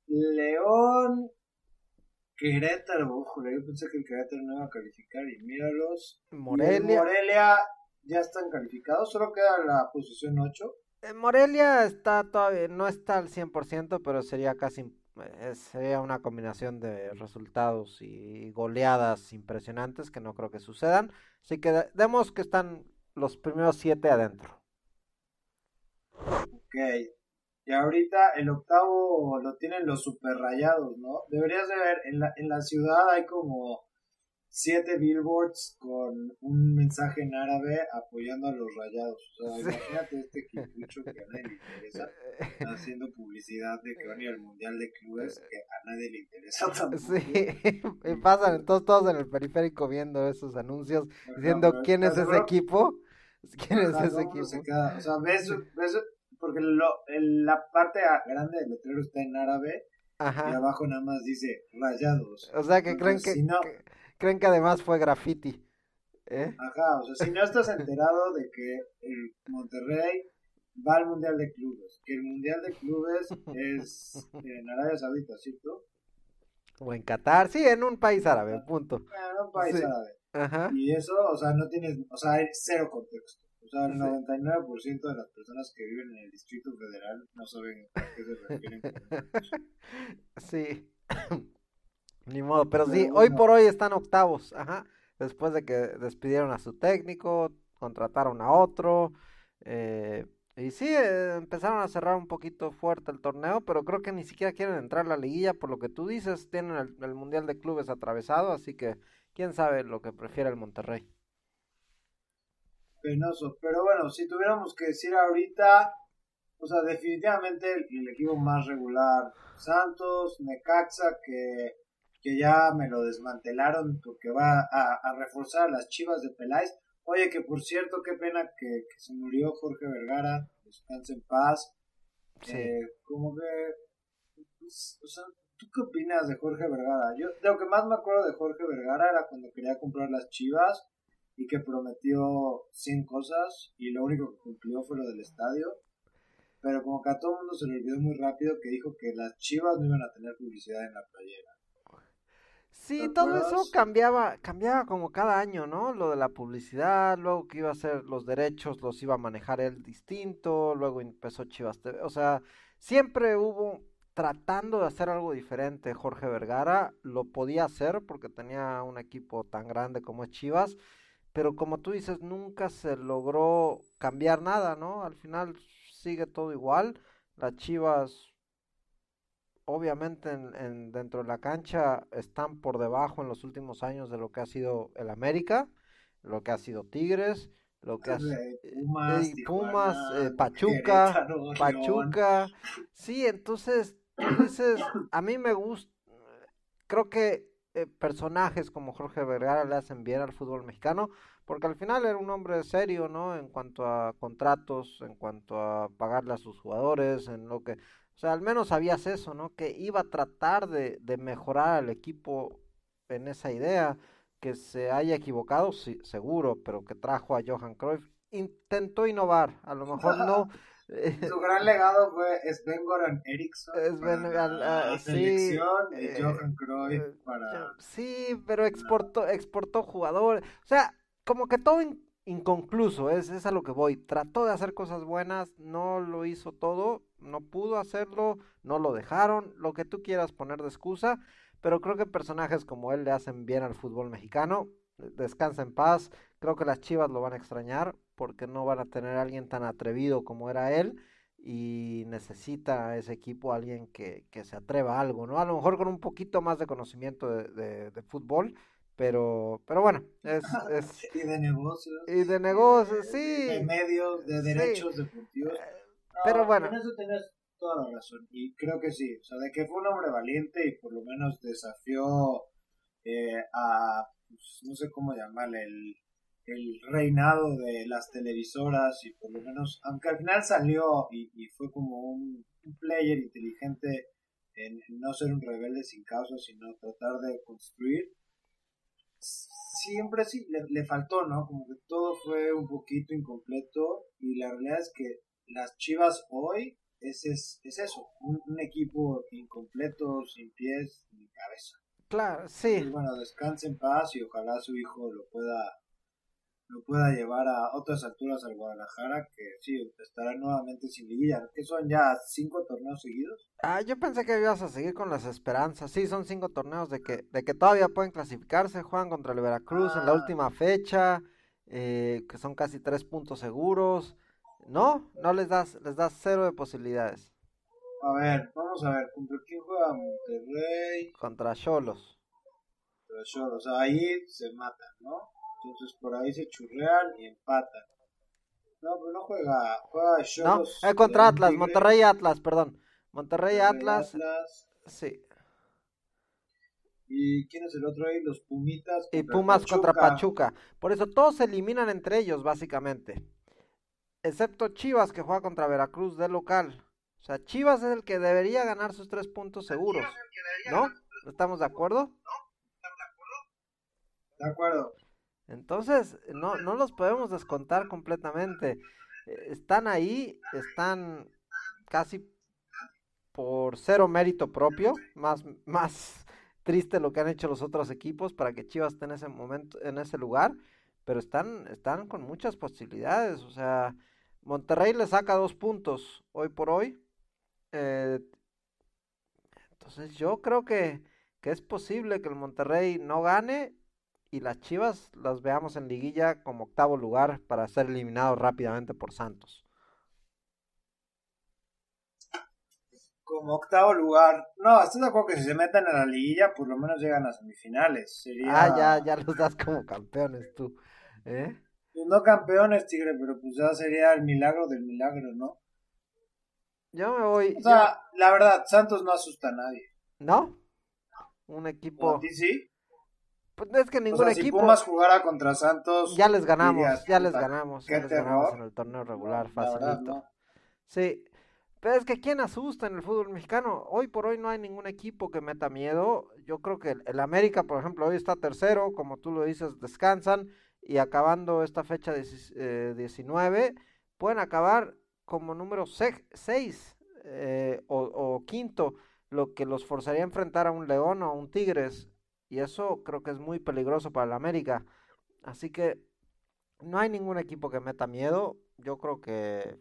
León, Querétaro. Ojo, yo pensé que el Querétaro no iba a calificar y míralos. Y el Morelia. Morelia ya están calificados, solo queda la posición 8. Eh, Morelia está todavía, no está al 100%, pero sería casi, eh, sería una combinación de resultados y goleadas impresionantes que no creo que sucedan. Así que de- demos que están los primeros siete adentro. Ok. Y ahorita el octavo lo tienen los super rayados, ¿no? Deberías de ver, en la, en la ciudad hay como siete billboards con un mensaje en árabe apoyando a los rayados. O sea, imagínate este equipucho que a nadie le interesa, haciendo publicidad de que van a ir al Mundial de Clubes que a nadie le interesa tampoco. Sí, y pasan todos, todos en el periférico viendo esos anuncios, diciendo quién es ese equipo. ¿Quién es ese equipo? o sea, ves, ves porque lo, la parte grande del letrero está en árabe y abajo nada más dice rayados. O sea, que creen que creen que además fue graffiti. ¿eh? Ajá, o sea, si no estás enterado de que el Monterrey va al Mundial de Clubes, que el Mundial de Clubes es en Arabia Saudita, ¿cierto? O en Qatar, sí, en un país árabe, punto. En un país árabe. Ajá. Y eso, o sea, no tienes, o sea, hay cero contexto. O sea, el 99% de las personas que viven en el Distrito Federal no saben a qué se refieren. sí. Ni modo, pero sí, hoy por hoy están octavos, ajá, después de que despidieron a su técnico, contrataron a otro, eh, y sí, eh, empezaron a cerrar un poquito fuerte el torneo, pero creo que ni siquiera quieren entrar a la liguilla, por lo que tú dices, tienen el, Mundial de Clubes atravesado, así que quién sabe lo que prefiere el Monterrey. Penoso, pero bueno, si tuviéramos que decir ahorita, o sea, definitivamente el equipo más regular, Santos, Necaxa, que que ya me lo desmantelaron porque va a, reforzar las chivas de Peláez. Oye, que por cierto, qué pena que, se murió Jorge Vergara, descanse en paz. Eh, como que, pues, o sea, ¿tú qué opinas de Jorge Vergara? Yo, lo que más me acuerdo de Jorge Vergara era cuando quería comprar las chivas y que prometió 100 cosas y lo único que cumplió fue lo del estadio. Pero como que a todo el mundo se le olvidó muy rápido que dijo que las chivas no iban a tener publicidad en la playera. Sí, todo eso cambiaba, cambiaba como cada año, ¿no? Lo de la publicidad, luego que iba a ser los derechos, los iba a manejar él distinto, luego empezó Chivas TV, o sea, siempre hubo tratando de hacer algo diferente. Jorge Vergara lo podía hacer porque tenía un equipo tan grande como es Chivas, pero como tú dices, nunca se logró cambiar nada, ¿no? Al final sigue todo igual. Las Chivas obviamente en, dentro de la cancha están por debajo en los últimos años de lo que ha sido el América, lo que ha sido Tigres, lo que ha sido Pumas, eh, Pumas eh, Pachuca, Pachuca. Sí, entonces dices, a mí me gusta, creo que eh, personajes como Jorge Vergara le hacen bien al fútbol mexicano, porque al final era un hombre serio, ¿no? En cuanto a contratos, en cuanto a pagarle a sus jugadores, en lo que o sea, al menos sabías eso, ¿no? Que iba a tratar de, de mejorar al equipo en esa idea, que se haya equivocado, sí, seguro, pero que trajo a Johan Cruyff. Intentó innovar, a lo mejor no. Eh, Su gran legado fue Sven Goran Eriksson para la ah, selección y eh, Johan Cruyff eh, para... Sí, pero exportó, exportó jugadores. O sea, como que todo inconcluso, es, es a lo que voy. Trató de hacer cosas buenas, no lo hizo todo, no pudo hacerlo, no lo dejaron, lo que tú quieras poner de excusa, pero creo que personajes como él le hacen bien al fútbol mexicano. Descansa en paz, creo que las Chivas lo van a extrañar porque no van a tener a alguien tan atrevido como era él y necesita a ese equipo alguien que, que, se atreva a algo, ¿no? A lo mejor con un poquito más de conocimiento de, de fútbol, pero, pero bueno, es, es... Y de negocios. Y de negocios, sí. De medios, de derechos deportivos. Pero bueno. En eso tienes toda la razón. Y creo que sí. O sea, de que fue un hombre valiente y por lo menos desafió eh, a, pues, no sé cómo llamarle, el, el reinado de las televisoras y por lo menos, aunque al final salió y, y fue como un, un player inteligente en, no ser un rebelde sin causa, sino tratar de construir siempre sí, le, faltó, ¿no? Como que todo fue un poquito incompleto y la realidad es que las Chivas hoy es, es, es eso, un, equipo incompleto, sin pies ni cabeza. Claro, sí. bueno, descanse en paz y ojalá su hijo lo pueda lo pueda llevar a otras alturas al Guadalajara, que sí, estará nuevamente sin liguilla, que son ya cinco torneos seguidos. Ah, yo pensé que ibas a seguir con las esperanzas, sí, son cinco torneos de que, de que todavía pueden clasificarse, juegan contra el Veracruz en la ah. última fecha, eh, que son casi tres puntos seguros, no, no les das, les das cero de posibilidades. A ver, vamos a ver, ¿contra quién juega Monterrey? Contra Cholos. contra Cholos. Ahí se matan, ¿no? Entonces por ahí se churrean y empatan. No, pero no juega, juega Cholos. No, eh, contra Atlas, Monterrey Atlas, perdón. Monterrey, Atlas. Sí. ¿Y quién es el otro ahí? Los Pumitas. y Pumas contra Pachuca. Por eso todos se eliminan entre ellos, básicamente. Excepto Chivas, que juega contra Veracruz de local. O sea, Chivas es el que debería ganar sus tres puntos seguros. ¿No? ¿Estamos de acuerdo? De acuerdo. Entonces, no, no los podemos descontar completamente. Eh, están ahí, están casi por cero mérito propio, más, más triste lo que han hecho los otros equipos para que Chivas esté en ese momento, en ese lugar, pero están, están con muchas posibilidades, o sea, Monterrey le saca dos puntos hoy por hoy, eh, entonces yo creo que, que es posible que el Monterrey no gane y las Chivas las veamos en liguilla como octavo lugar para ser eliminados rápidamente por Santos. como octavo lugar. No, estoy de acuerdo que si se meten a la liguilla, por lo menos llegan a semifinales. Sería... Ah, ya, ya los das como campeones tú. ¿eh? Pues no campeones, Tigre, pero pues ya sería el milagro del milagro, ¿no? Yo me voy. O sea, la verdad, Santos no asusta a nadie. ¿No? Un equipo. ¿A ti sí? Pues es que ningún o sea, equipo. Si Pumas jugara contra Santos. Ya les ganamos, ya les ganamos. Ya les ganamos en el torneo regular, facilito. Sí, pero es que ¿quién asusta en el fútbol mexicano? Hoy por hoy no hay ningún equipo que meta miedo. Yo creo que el, América, por ejemplo, hoy está tercero, como tú lo dices, descansan y acabando esta fecha 19, eh, pueden acabar como número 6 eh, o, o, quinto, lo que los forzaría a enfrentar a un León o a un Tigres. Y eso creo que es muy peligroso para el América. Así que no hay ningún equipo que meta miedo. Yo creo que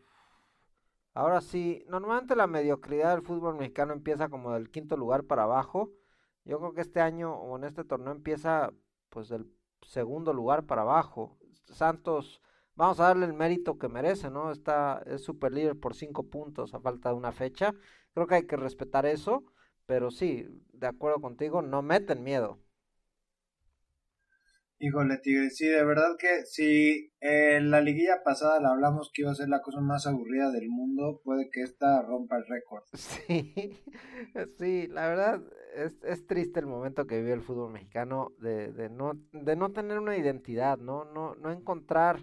Ahora sí, normalmente la mediocridad del fútbol mexicano empieza como del quinto lugar para abajo. Yo creo que este año o en este torneo empieza pues del segundo lugar para abajo. Santos, vamos a darle el mérito que merece, ¿no? Está, es super líder por cinco puntos a falta de una fecha. Creo que hay que respetar eso, pero sí, de acuerdo contigo, no meten miedo. Híjole, Tigre, sí, de verdad que si en la liguilla pasada le hablamos que iba a ser la cosa más aburrida del mundo, puede que esta rompa el récord. Sí, sí, la verdad es, es triste el momento que vive el fútbol mexicano de, de, no, de no tener una identidad, no, no, no encontrar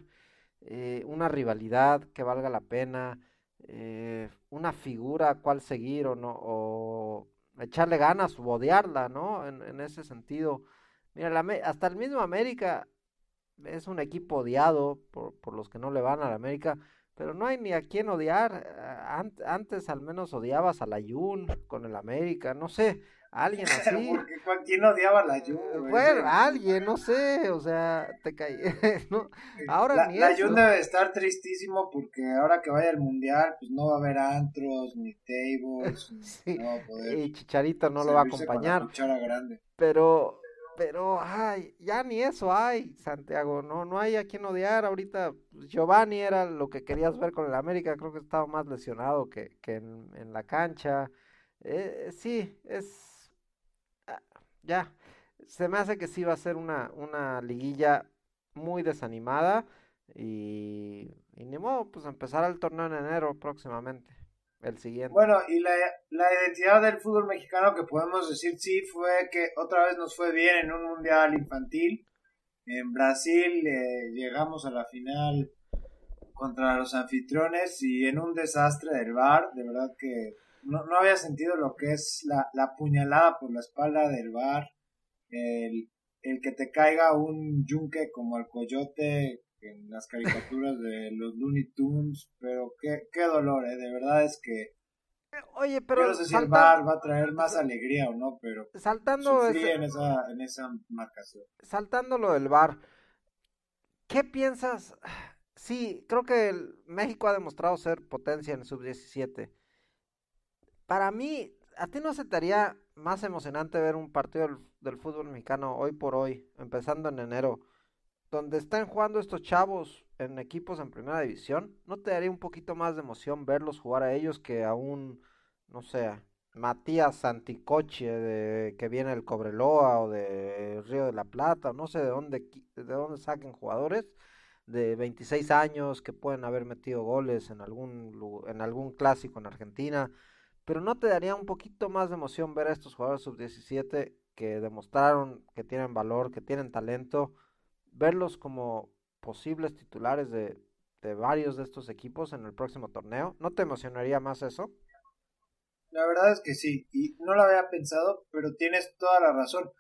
eh, una rivalidad que valga la pena, eh, una figura cual seguir o no, o echarle ganas o odiarla, ¿no? En, ese sentido Mira, hasta el mismo América es un equipo odiado por, por los que no le van a la América, pero no hay ni a quién odiar. antes al menos odiabas a la con el América, no sé, alguien así. Porque ¿quién odiaba a la Jun? Eh, bueno, alguien, no sé, o sea, te caí. ¿no? Ahora la, ni la Jun debe estar tristísimo porque ahora que vaya al mundial, pues no va a haber antros, ni tables, sí. y Chicharito no lo va a acompañar. Grande. Pero pero, ay, ya ni eso hay, Santiago, no, no hay a quien odiar. Ahorita pues, Giovanni era lo que querías ver con el América, creo que estaba más lesionado que, que en, la cancha. Eh, sí, es... Ya, se me hace que sí va a ser una, una liguilla muy desanimada y, y ni modo, pues empezar el torneo en enero próximamente. El siguiente. Bueno, y la, la, identidad del fútbol mexicano que podemos decir sí fue que otra vez nos fue bien en un mundial infantil. En Brasil eh, llegamos a la final contra los anfitriones y en un desastre del bar, de verdad que no, no había sentido lo que es la, la puñalada por la espalda del bar, el, el que te caiga un yunque como el coyote en las caricaturas de los Looney Tunes, pero qué, qué dolor, ¿eh? de verdad es que... Oye, pero... Yo no sé si el bar va a traer más alegría o no, pero... Saltando... en, esa, en esa marcación. Saltando lo del bar, ¿qué piensas? Sí, creo que el México ha demostrado ser potencia en el sub-17. Para mí, ¿a ti no se te haría más emocionante ver un partido del, del fútbol mexicano hoy por hoy, empezando en enero? donde están jugando estos chavos en equipos en primera división, ¿no te daría un poquito más de emoción verlos jugar a ellos que a un, no sé, Matías Santicoche de, que viene del Cobreloa o de Río de la Plata, no sé de dónde, de dónde saquen jugadores de 26 años que pueden haber metido goles en algún, en algún clásico en Argentina, pero no te daría un poquito más de emoción ver a estos jugadores sub-17 que demostraron que tienen valor, que tienen talento, verlos como posibles titulares de, varios de estos equipos en el próximo torneo. ¿No te emocionaría más eso? La verdad es que sí, y no lo había pensado, pero tienes toda la razón.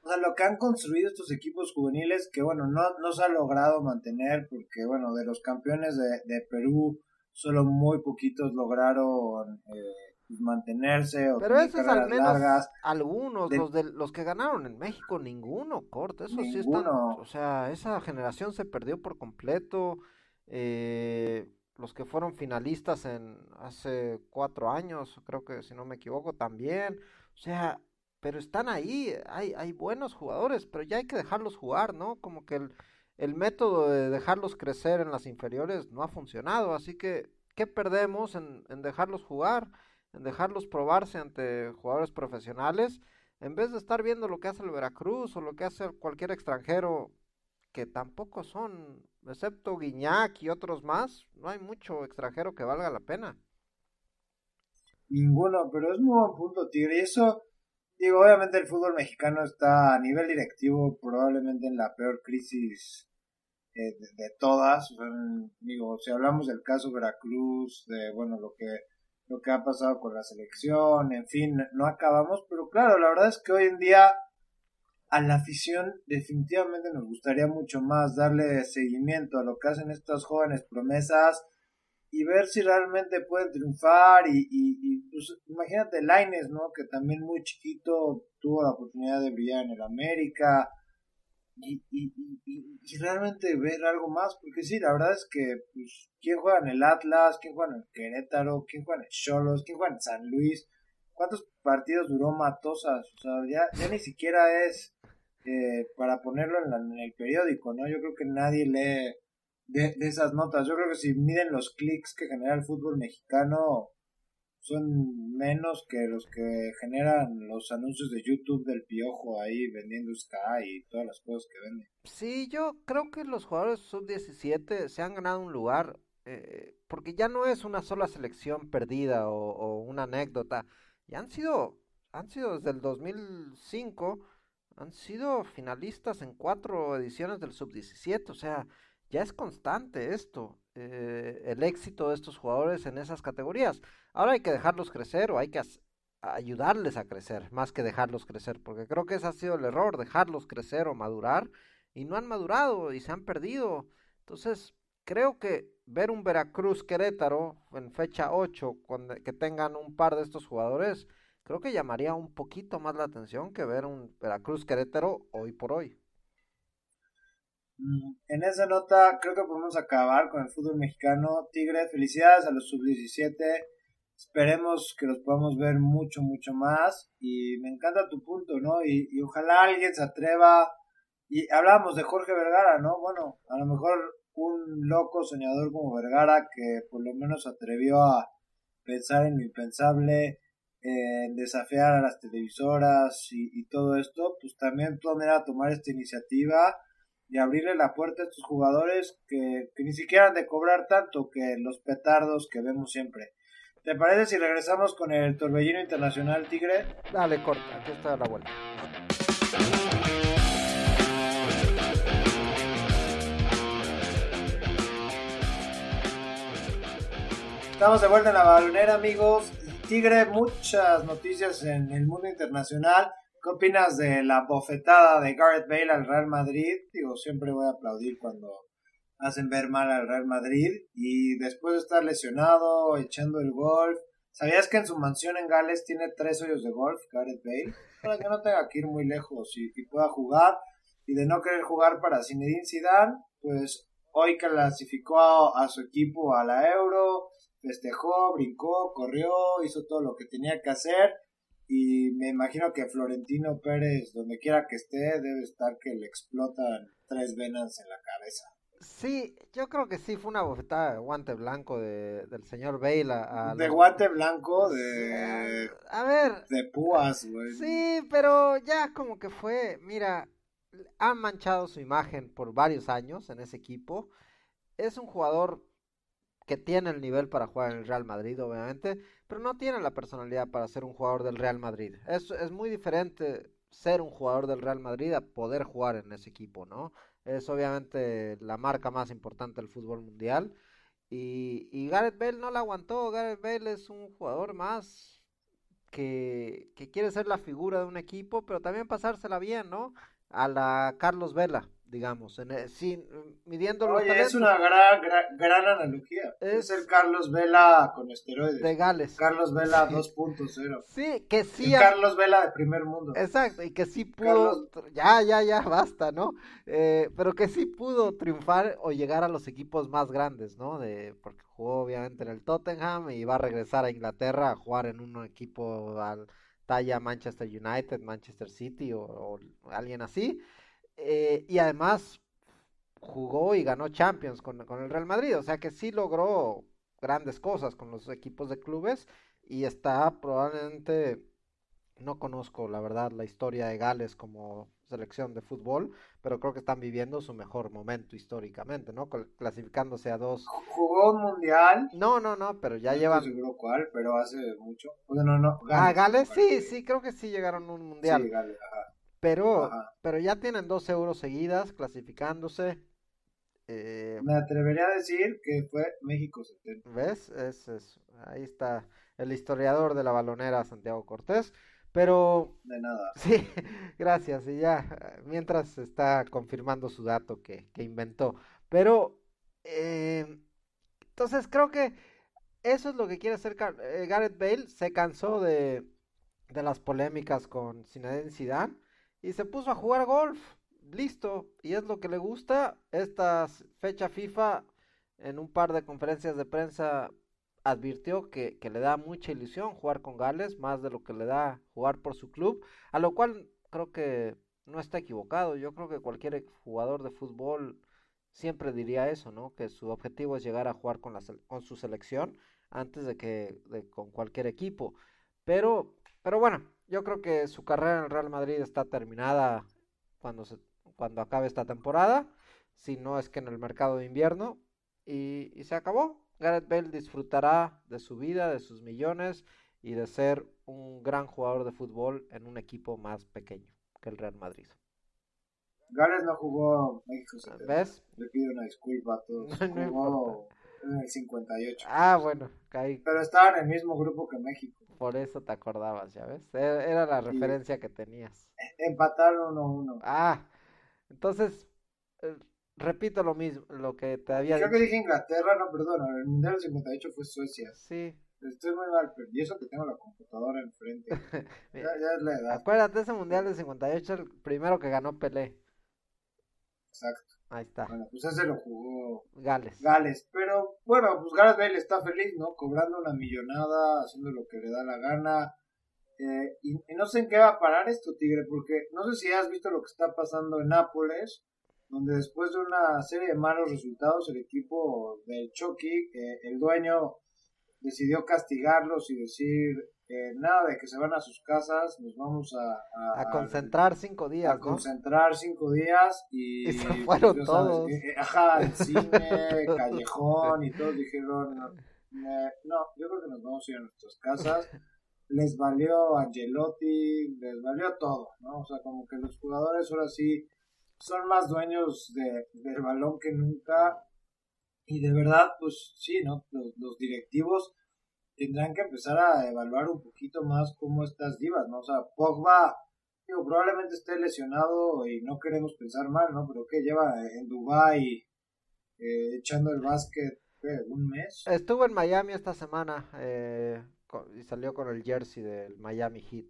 O sea, lo que han construido estos equipos juveniles, que bueno, no, se ha logrado mantener, porque bueno, de los campeones de Perú, solo muy poquitos lograron eh, pues, mantenerse. O Pero esos al menos algunos, los, de, los que ganaron en México, ninguno, corto, eso sí están, o sea, esa generación se perdió por completo. Eh, los que fueron finalistas en hace cuatro años, creo que si no me equivoco también, o sea, pero están ahí, hay, hay buenos jugadores, pero ya hay que dejarlos jugar, ¿no? Como que el, el método de dejarlos crecer en las inferiores no ha funcionado, así que, ¿qué perdemos en, en dejarlos jugar? En dejarlos probarse ante jugadores profesionales, en vez de estar viendo lo que hace el Veracruz o lo que hace cualquier extranjero que tampoco son, excepto Guiñac y otros más, no hay mucho extranjero que valga la pena. Ninguno, pero es muy buen punto, Tigre. Y eso, digo, obviamente el fútbol mexicano está a nivel directivo probablemente en la peor crisis eh, de, todas. digo, si hablamos del caso Veracruz, de, bueno, lo que lo que ha pasado con la selección, en fin, no acabamos, pero claro, la verdad es que hoy en día a la afición definitivamente nos gustaría mucho más darle seguimiento a lo que hacen estas jóvenes promesas y ver si realmente pueden triunfar y, y, pues, imagínate Laines, ¿no? Que también muy chiquito tuvo la oportunidad de brillar en el América y, realmente ver algo más, porque sí, la verdad es que pues, ¿quién juega en el Atlas? ¿quién juega en el Querétaro? ¿quién juega en el Cholos? ¿quién juega en San Luis? ¿Cuántos partidos duró Matosas? O sea, ya, ya ni siquiera es eh, para ponerlo en, el periódico, ¿no? Yo creo que nadie lee de, esas notas. Yo creo que si miden los clics que genera el fútbol mexicano, son menos que los que generan los anuncios de YouTube del Piojo ahí vendiendo Sky y todas las cosas que venden. Sí, yo creo que los jugadores sub-17 se han ganado un lugar eh, porque ya no es una sola selección perdida o, o, una anécdota. Ya han sido, han sido desde el 2005 han sido finalistas en cuatro ediciones del sub-17, o sea, ya es constante esto, eh, el éxito de estos jugadores en esas categorías. Ahora hay que dejarlos crecer o hay que ayudarles a crecer, más que dejarlos crecer, porque creo que ese ha sido el error, dejarlos crecer o madurar, y no han madurado y se han perdido. Entonces, creo que ver un Veracruz Querétaro en fecha 8, que tengan un par de estos jugadores, creo que llamaría un poquito más la atención que ver un Veracruz Querétaro hoy por hoy. Mm, en esa nota creo que podemos acabar con el fútbol mexicano. Tigre, felicidades a los sub-17. Esperemos que los podamos ver mucho, mucho más. Y me encanta tu punto, ¿no? Y, ojalá alguien se atreva. Y hablábamos de Jorge Vergara, ¿no? Bueno, a lo mejor un loco soñador como Vergara que por lo menos atrevió a pensar en lo impensable, en desafiar a las televisoras y, todo esto, pues también a tomar esta iniciativa y abrirle la puerta a estos jugadores que, que ni siquiera han de cobrar tanto que los petardos que vemos siempre. ¿Te parece si regresamos con el Torbellino Internacional Tigre? Dale, corta, aquí está la vuelta. Estamos de vuelta en la balonera, amigos. Tigre, muchas noticias en el mundo internacional. ¿Qué opinas de la bofetada de Gareth Bale al Real Madrid? Digo, siempre voy a aplaudir cuando hacen ver mal al Real Madrid. Y después de estar lesionado, echando el golf. ¿Sabías que en su mansión en Gales tiene tres hoyos de golf, Gareth Bale? Para que no tenga que ir muy lejos y, pueda jugar. Y de no querer jugar para Zinedine Zidane, pues hoy clasificó a su equipo a la Euro festejó, brincó, corrió, hizo todo lo que tenía que hacer y me imagino que Florentino Pérez, donde quiera que esté, debe estar que le explotan tres venas en la cabeza. Sí, yo creo que sí fue una bofetada de guante blanco de, del señor Bale a, De guante blanco, de... A ver... De púas, güey. Sí, pero ya como que fue, mira, han manchado su imagen por varios años en ese equipo. Es un jugador que tiene el nivel para jugar en el Real Madrid, obviamente, pero no tiene la personalidad para ser un jugador del Real Madrid. Es, es muy diferente ser un jugador del Real Madrid a poder jugar en ese equipo, ¿no? Es obviamente la marca más importante del fútbol mundial. Y, y Gareth Bale no la aguantó. Gareth Bale es un jugador más que, que quiere ser la figura de un equipo, pero también pasársela bien, ¿no? A la Carlos Vela digamos, en, e, sin, midiendo los Oye, es una gran, gran, analogía. Es, el Carlos Vela con esteroides. De Gales. Carlos Vela 2.0. Sí, que sí. Carlos Vela de primer mundo. Exacto, y que sí pudo, ya, ya, ya, basta, ¿no? Eh, pero que sí pudo triunfar o llegar a los equipos más grandes, ¿no? De, porque jugó obviamente en el Tottenham y va a regresar a Inglaterra a jugar en un equipo al talla Manchester United, Manchester City o alguien así. Eh, y además jugó y ganó Champions con, el Real Madrid, o sea que sí logró grandes cosas con los equipos de clubes y está probablemente, no conozco la verdad la historia de Gales como selección de fútbol, pero creo que están viviendo su mejor momento históricamente, ¿no? Clasificándose a dos. ¿Jugó un mundial? No, no, no, pero ya llevan. No seguro cuál, pero hace mucho. Bueno, no. ah, Gales sí, sí, creo que sí llegaron a un mundial. Sí, Gales, ajá. Pero, pero ya tienen dos euros seguidas clasificándose. Eh, Me atrevería a decir que fue México 70. ¿Ves? Es, es, ahí está el historiador de la balonera Santiago Cortés. Pero... De nada. Sí, gracias. Y ya, mientras está confirmando su dato que, que inventó. Pero, eh, entonces creo que eso es lo que quiere hacer eh, Gareth Bale. Se cansó de, de las polémicas con Zinedine Zidane y se puso a jugar golf. Listo. Y es lo que le gusta. Esta fecha FIFA, en un par de conferencias de prensa, advirtió que, que, le da mucha ilusión jugar con Gales, más de lo que le da jugar por su club. A lo cual creo que no está equivocado. Yo creo que cualquier jugador de fútbol siempre diría eso, ¿no? Que su objetivo es llegar a jugar con, la, con su selección antes de que de, con cualquier equipo. Pero, pero bueno, yo creo que su carrera en el Real Madrid está terminada cuando, se, cuando acabe esta temporada, si no es que en el mercado de invierno, y, y se acabó. Gareth Bale disfrutará de su vida, de sus millones y de ser un gran jugador de fútbol en un equipo más pequeño que el Real Madrid. Gareth no jugó México ¿Ves? Le pido una disculpa a todos. jugó en el 58. Ah, bueno, caí. Pero estaba en el mismo grupo que México. Por eso te acordabas, ya ves. E, era la referencia que tenías. Empataron 1-1. Ah, entonces, eh, repito lo mismo, lo que te había Creo que dije Inglaterra, no, perdona, el Mundial del 58 fue Suecia. Sí. Estoy muy mal, pero y eso que tengo la computadora enfrente. ya, ya es la edad. Acuérdate, ese Mundial del 58, el primero que ganó Pelé. Exacto. Ahí está. Bueno, pues ese lo jugó Gales. Gales. Pero bueno, pues Gareth Bale está feliz, ¿no? Cobrando una millonada, haciendo lo que le da la gana. Eh, y, no sé en qué va a parar esto, Tigre, porque no sé si has visto lo que está pasando en Nápoles, donde después de una serie de malos resultados, el equipo del Chucky, eh, el dueño decidió castigarlos y decir nada de que se van a sus casas, nos vamos a... A, concentrar cinco días, A concentrar cinco días y... se fueron todos. Eh, eh, ajá, el cine, callejón y todos dijeron, no, yo creo que nos vamos a ir a nuestras casas. Les valió Angelotti, les valió todo, ¿no? O sea, como que los jugadores ahora sí son más dueños de, del balón que nunca. Y de verdad, pues sí, ¿no? Los, los directivos tendrán que empezar a evaluar un poquito más cómo estas divas, ¿no? O sea, Pogba, digo, probablemente esté lesionado y no queremos pensar mal, ¿no? Pero que lleva en Dubai eh, echando el básquet un mes. Estuvo en Miami esta semana eh, y salió con el jersey del Miami Heat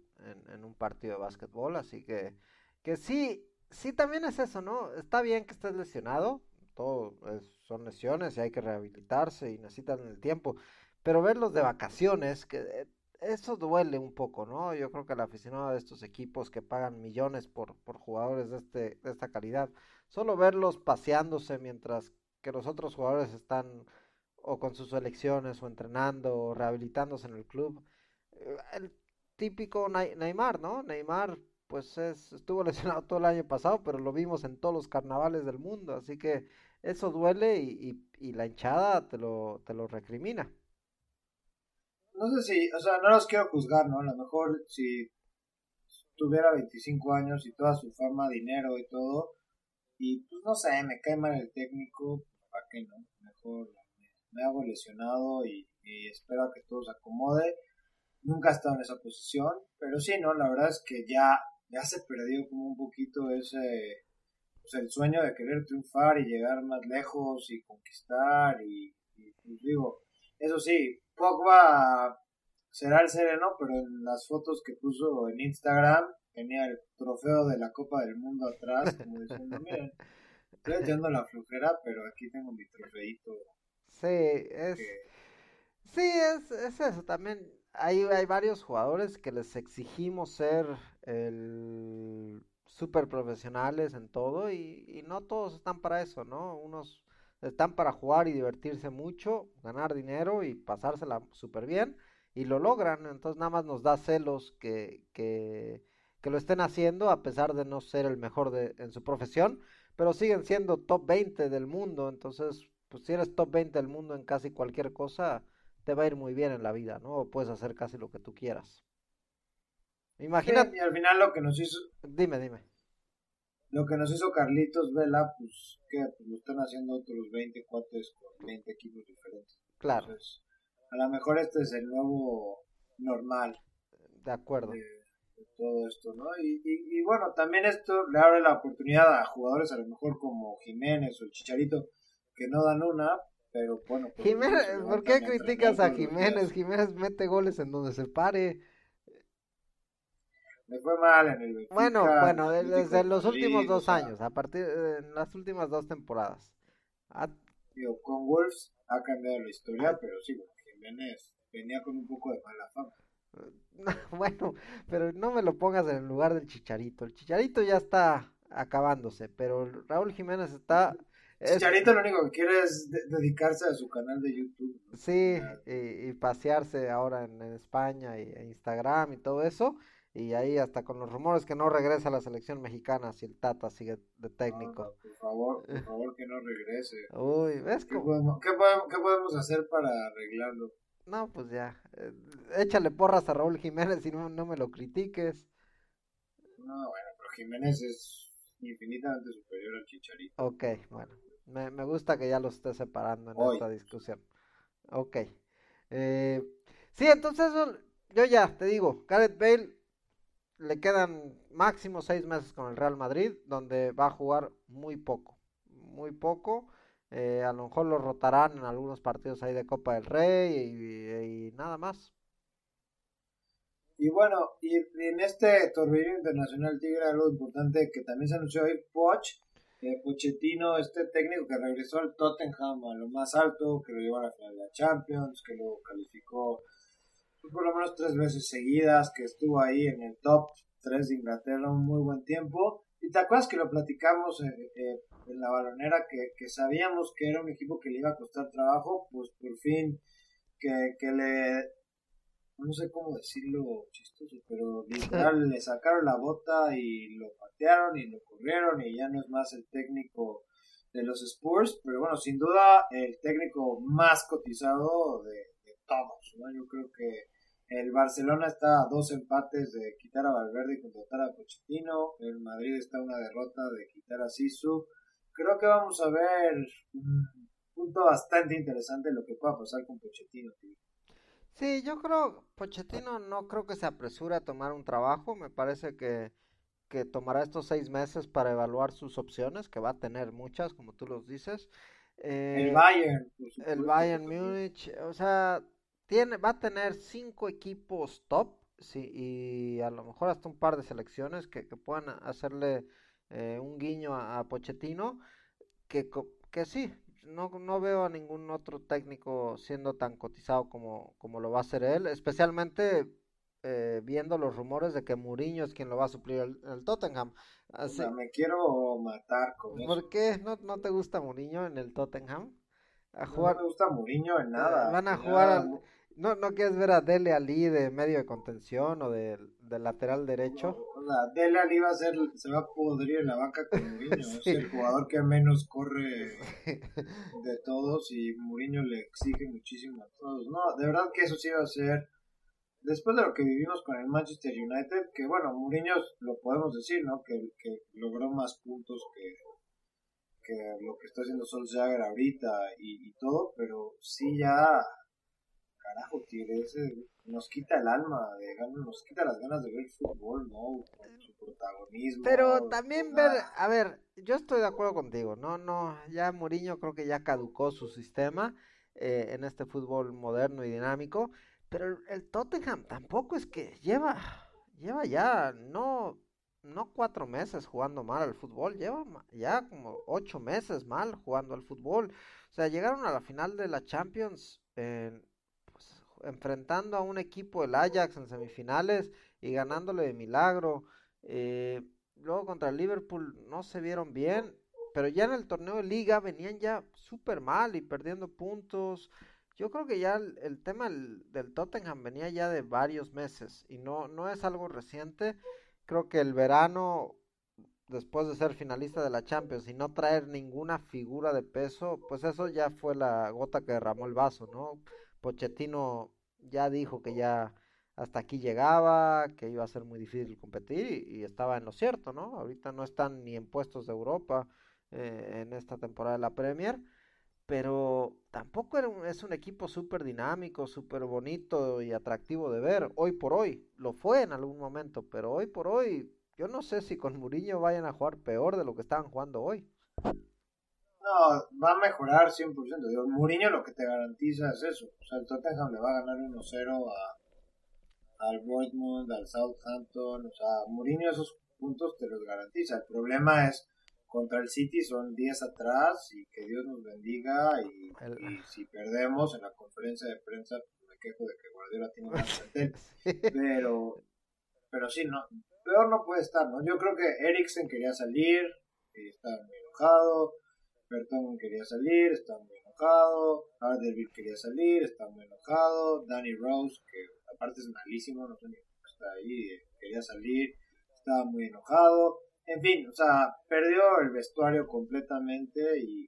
en, un partido de básquetbol, así que que sí, sí también es eso, ¿no? Está bien que estés lesionado, todo son lesiones y hay que rehabilitarse y necesitan el tiempo pero verlos de vacaciones, que eh, eso duele un poco, ¿no? Yo creo que el aficionado de estos equipos que pagan millones por, por jugadores de, este, de esta calidad, solo verlos paseándose mientras que los otros jugadores están o con sus selecciones o entrenando o rehabilitándose en el club. Eh, el típico Neymar, ¿no? Neymar pues es, estuvo lesionado todo el año pasado, pero lo vimos en todos los carnavales del mundo, así que eso duele y, y, la hinchada te lo, te lo recrimina. No sé si, o sea, no los quiero juzgar, ¿no? A lo mejor si tuviera 25 años y toda su fama, dinero y todo, y pues no sé, me cae mal el técnico, ¿para qué no? Mejor me, hago lesionado y, espero que todo se acomode. Nunca he estado en esa posición, pero sí, ¿no? La verdad es que ya, ya se perdió como un poquito ese, pues el sueño de querer triunfar y llegar más lejos y conquistar y, y pues digo, eso sí, Pogba será el sereno, pero en las fotos que puso en Instagram tenía el trofeo de la Copa del Mundo atrás, como diciendo, miren, estoy echando la flujera, pero aquí tengo mi trofeito. Sí, es... Sí, es, es eso también. Hay, hay varios jugadores que les exigimos ser el super profesionales en todo y, y no todos están para eso, ¿no? Unos están para jugar y divertirse mucho, ganar dinero y pasársela súper bien y lo logran, entonces nada más nos da celos que, que, que, lo estén haciendo a pesar de no ser el mejor de, en su profesión, pero siguen siendo top 20 del mundo, entonces pues si eres top 20 del mundo en casi cualquier cosa, te va a ir muy bien en la vida, ¿no? O puedes hacer casi lo que tú quieras. Imagínate. y al final lo que nos hizo. Dime, dime. Lo que nos hizo Carlitos Vela, pues, que pues lo están haciendo otros 20 cuates con 20 equipos diferentes. Claro. a lo mejor este es el nuevo normal. De acuerdo. De, todo esto, ¿no? Y, y, bueno, también esto le abre la oportunidad a jugadores a lo mejor como Jiménez o el Chicharito, que no dan una, pero bueno. Pues, Jiménez, ¿por qué criticas a Jiménez? Jiménez mete goles en donde se pare. Me fue mal en el Bueno, bueno, desde los últimos dos años, a partir de las últimas dos temporadas. con Wolves ha cambiado la historia, pero sí, Jiménez venía con un poco de mala fama. bueno, pero no me lo pongas en el lugar del Chicharito. El Chicharito ya está acabándose, pero Raúl Jiménez está... Chicharito lo único que quiere es dedicarse a su canal de YouTube. Sí, y, pasearse ahora en, España y en Instagram y todo eso. Y ahí hasta con los rumores que no regresa a la selección mexicana si el Tata sigue de técnico. por favor, por favor que no regrese. Uy, ¿ves ¿Qué, podemos, qué, podemos, hacer para arreglarlo? No, pues ya. Eh, échale porras a Raúl Jiménez y no, no me lo critiques. No, bueno, pero Jiménez es infinitamente superior al Chicharito. Ok, bueno. Me, me gusta que ya lo esté separando en esta discusión. Ok. Eh, sí, entonces yo ya te digo, Gareth Bale le quedan máximo seis meses con el Real Madrid, donde va a jugar muy poco, muy poco. Eh, a lo mejor lo rotarán en algunos partidos ahí de Copa del Rey y, nada más. Y bueno, y, en este torneo internacional Tigre algo importante que también se anunció hoy, Poch, eh, este técnico que regresó al Tottenham a lo más alto, que lo llevó a la final de la Champions, que lo calificó por lo menos tres veces seguidas, que estuvo ahí en el top 3 de Inglaterra un muy buen tiempo. Y te acuerdas que lo platicamos eh, eh, en la balonera, que, que, sabíamos que era un equipo que le iba a costar trabajo, pues por fin que, que le, no sé cómo decirlo chistoso, pero literal le sacaron la bota y lo patearon y lo corrieron y ya no es más el técnico de los Spurs, pero bueno, sin duda el técnico más cotizado de, de todos, ¿no? Yo creo que el Barcelona está a dos empates de quitar a Valverde y contratar a Pochettino. El Madrid está a una derrota de quitar a Sisu. Creo que vamos a ver un punto bastante interesante lo que pueda pasar con Pochettino. Sí, yo creo, Pochettino no creo que se apresure a tomar un trabajo. Me parece que, que tomará estos seis meses para evaluar sus opciones, que va a tener muchas, como tú los dices. el Bayern. el Bayern Múnich. O sea, tiene, va a tener cinco equipos top sí, y a lo mejor hasta un par de selecciones que, que puedan hacerle eh, un guiño a, Pochettino, que, que sí, no, no veo a ningún otro técnico siendo tan cotizado como, como lo va a hacer él, especialmente eh, viendo los rumores de que Mourinho es quien lo va a suplir el, el Tottenham. Así, me quiero matar con ¿Por qué? ¿No, ¿No te gusta Mourinho en el Tottenham? A jugar... No me gusta Mourinho en nada. Van a jugar al... ¿No, ¿No quieres ver a Dele Ali de medio de contención o de, de lateral derecho? Dele Ali va a ser, se va a pudrir en la banca con Mourinho. sí. Es el jugador que menos corre de todos y Mourinho le exige muchísimo a todos. No, de verdad que eso sí va a ser. Después de lo que vivimos con el Manchester United, que bueno, Mourinho lo podemos decir, ¿no? Que, que logró más puntos que, que lo que está haciendo Solskjaer ahorita y, y todo, pero sí ya carajo, Tigre, ese nos quita el alma, de, nos quita las ganas de ver fútbol, ¿no? Con su protagonismo. Pero también ver, a ver, yo estoy de acuerdo contigo, no, no, ya Mourinho creo que ya caducó su sistema eh, en este fútbol moderno y dinámico, pero el, el, Tottenham tampoco es que lleva, lleva ya, no, no cuatro meses jugando mal al fútbol, lleva ya como ocho meses mal jugando al fútbol. O sea, llegaron a la final de la Champions en enfrentando a un equipo, el Ajax, en semifinales y ganándole de milagro. Eh, luego contra el Liverpool no se vieron bien, pero ya en el torneo de liga venían ya súper mal y perdiendo puntos. Yo creo que ya el, tema del, del, Tottenham venía ya de varios meses y no, no es algo reciente. Creo que el verano, después de ser finalista de la Champions y no traer ninguna figura de peso, pues eso ya fue la gota que derramó el vaso, ¿no? Pochettino ya dijo que ya hasta aquí llegaba, que iba a ser muy difícil competir y, estaba en lo cierto, ¿no? Ahorita no están ni en puestos de Europa eh, en esta temporada de la Premier, pero tampoco era un, es un equipo súper dinámico, súper bonito y atractivo de ver, hoy por hoy, lo fue en algún momento, pero hoy por hoy, yo no sé si con Mourinho vayan a jugar peor de lo que estaban jugando hoy. No, va a mejorar 100%. Digo, Mourinho lo que te garantiza es eso. O sea, el Tottenham le va a ganar 1-0 a, al Dortmund, al Southampton. O sea, Mourinho esos puntos te los garantiza. El problema es contra el City son 10 atrás y que Dios nos bendiga. Y, el... y si perdemos en la conferencia de prensa, pues me quejo de que Guardiola tiene más plantel. Pero, pero sí, no, peor no puede estar, ¿no? Yo creo que Eriksen quería salir y estaba muy enojado. Bertón quería salir, está muy enojado. Arderville quería salir, está muy enojado. Danny Rose, que aparte es malísimo, no sé ni está ahí, quería salir, estaba muy enojado. En fin, o sea, perdió el vestuario completamente y,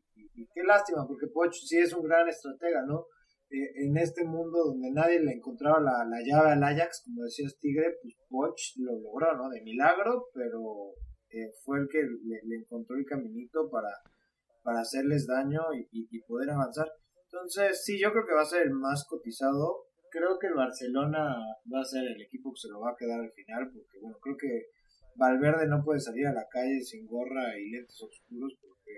qué lástima, porque Poch sí es un gran estratega, ¿no? Eh, en este mundo donde nadie le encontraba la, la llave al Ajax, como decías Tigre, pues Poch lo logró, ¿no? De milagro, pero eh, fue el que le encontró el caminito para para hacerles daño y, y, y, poder avanzar. Entonces, sí, yo creo que va a ser el más cotizado. Creo que el Barcelona va a ser el equipo que se lo va a quedar al final, porque bueno, creo que Valverde no puede salir a la calle sin gorra y lentes oscuros, porque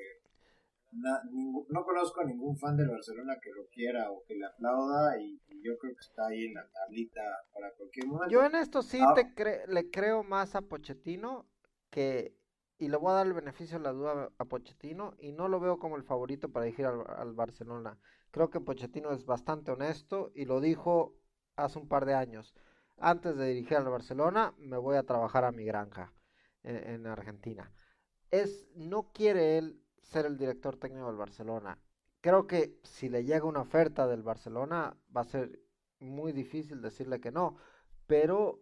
na, no conozco a ningún fan del Barcelona que lo quiera o que le aplauda, y, y yo creo que está ahí en la tablita para cualquier momento. Yo en esto sí ah. te cre le creo más a Pochettino que y le voy a dar el beneficio de la duda a Pochettino y no lo veo como el favorito para dirigir al, Barcelona. Creo que Pochettino es bastante honesto y lo dijo hace un par de años. Antes de dirigir al Barcelona me voy a trabajar a mi granja en, en Argentina. Es no quiere él ser el director técnico del Barcelona. Creo que si le llega una oferta del Barcelona va a ser muy difícil decirle que no, pero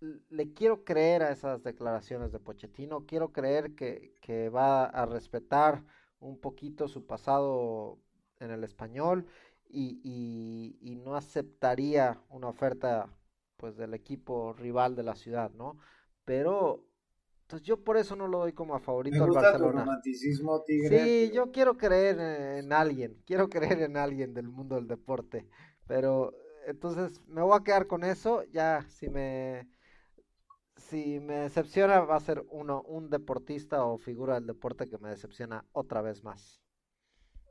le quiero creer a esas declaraciones de Pochettino, quiero creer que, que, va a respetar un poquito su pasado en el español y, y, y, no aceptaría una oferta pues del equipo rival de la ciudad, ¿no? Pero entonces yo por eso no lo doy como a favorito Me gusta al Barcelona. Tu romanticismo, tigre. Sí, yo quiero creer en, en alguien, quiero creer en alguien del mundo del deporte, pero entonces me voy a quedar con eso, ya si me si me decepciona va a ser uno, un deportista o figura del deporte que me decepciona otra vez más.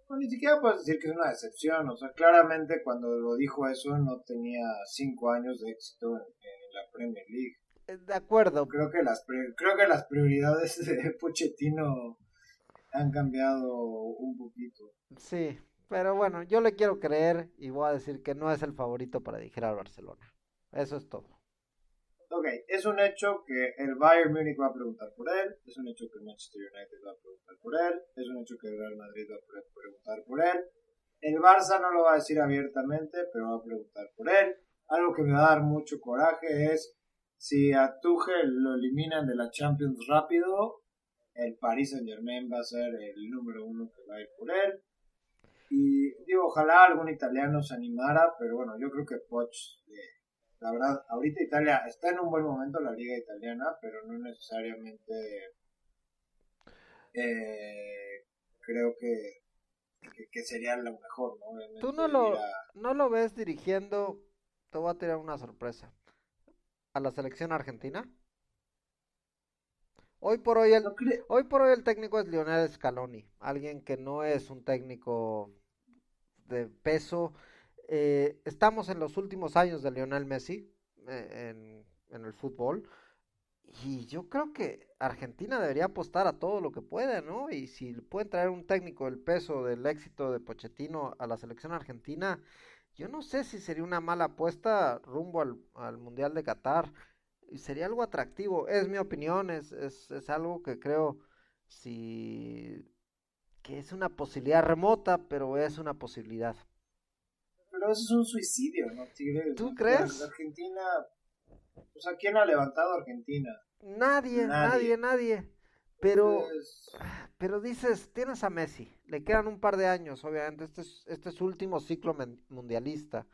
No, ni siquiera puedes decir que es una decepción, o sea, claramente cuando lo dijo eso no tenía cinco años de éxito en, en la Premier League. Eh, De acuerdo. Creo que las creo que las prioridades de Pochettino han cambiado un poquito. Sí, pero bueno, yo le quiero creer y voy a decir que no es el favorito para dirigir al Barcelona. Eso es todo. Ok, es un hecho que el Bayern Múnich va a preguntar por él, es un hecho que el Manchester United va a preguntar por él, es un hecho que el Real Madrid va a preguntar por él. El Barça no lo va a decir abiertamente, pero va a preguntar por él. Algo que me va a dar mucho coraje es si a Tuchel lo eliminan de la Champions rápido, el Paris Saint Germain va a ser el número uno que va a ir por él. Y digo, ojalá algún italiano se animara, pero bueno, yo creo que Poch, eh, la verdad, ahorita Italia está en un buen momento la liga italiana, pero no necesariamente eh, creo que, que, sería lo mejor, ¿no? Tú no lo, no lo ves dirigiendo, te voy a tirar una sorpresa, a la selección argentina. Hoy por hoy el, hoy por hoy el técnico es Lionel Scaloni, alguien que no es un técnico de peso. Eh, estamos en los últimos años de Lionel Messi eh, en, el fútbol y yo creo que Argentina debería apostar a todo lo que pueda, ¿no? Y si pueden traer un técnico del peso del éxito de Pochettino a la selección argentina, yo no sé si sería una mala apuesta rumbo al, al Mundial de Qatar sería algo atractivo. Es mi opinión, es, es, es algo que creo si que es una posibilidad remota, pero es una posibilidad. Pero eso es un suicidio, ¿no, Tigre? ¿Tú crees? Argentina, o sea, ¿quién ha levantado a Argentina? Nadie, nadie, nadie. Pero, pero dices, tienes a Messi, le quedan un par de años, obviamente, este es, este es su último ciclo mundialista.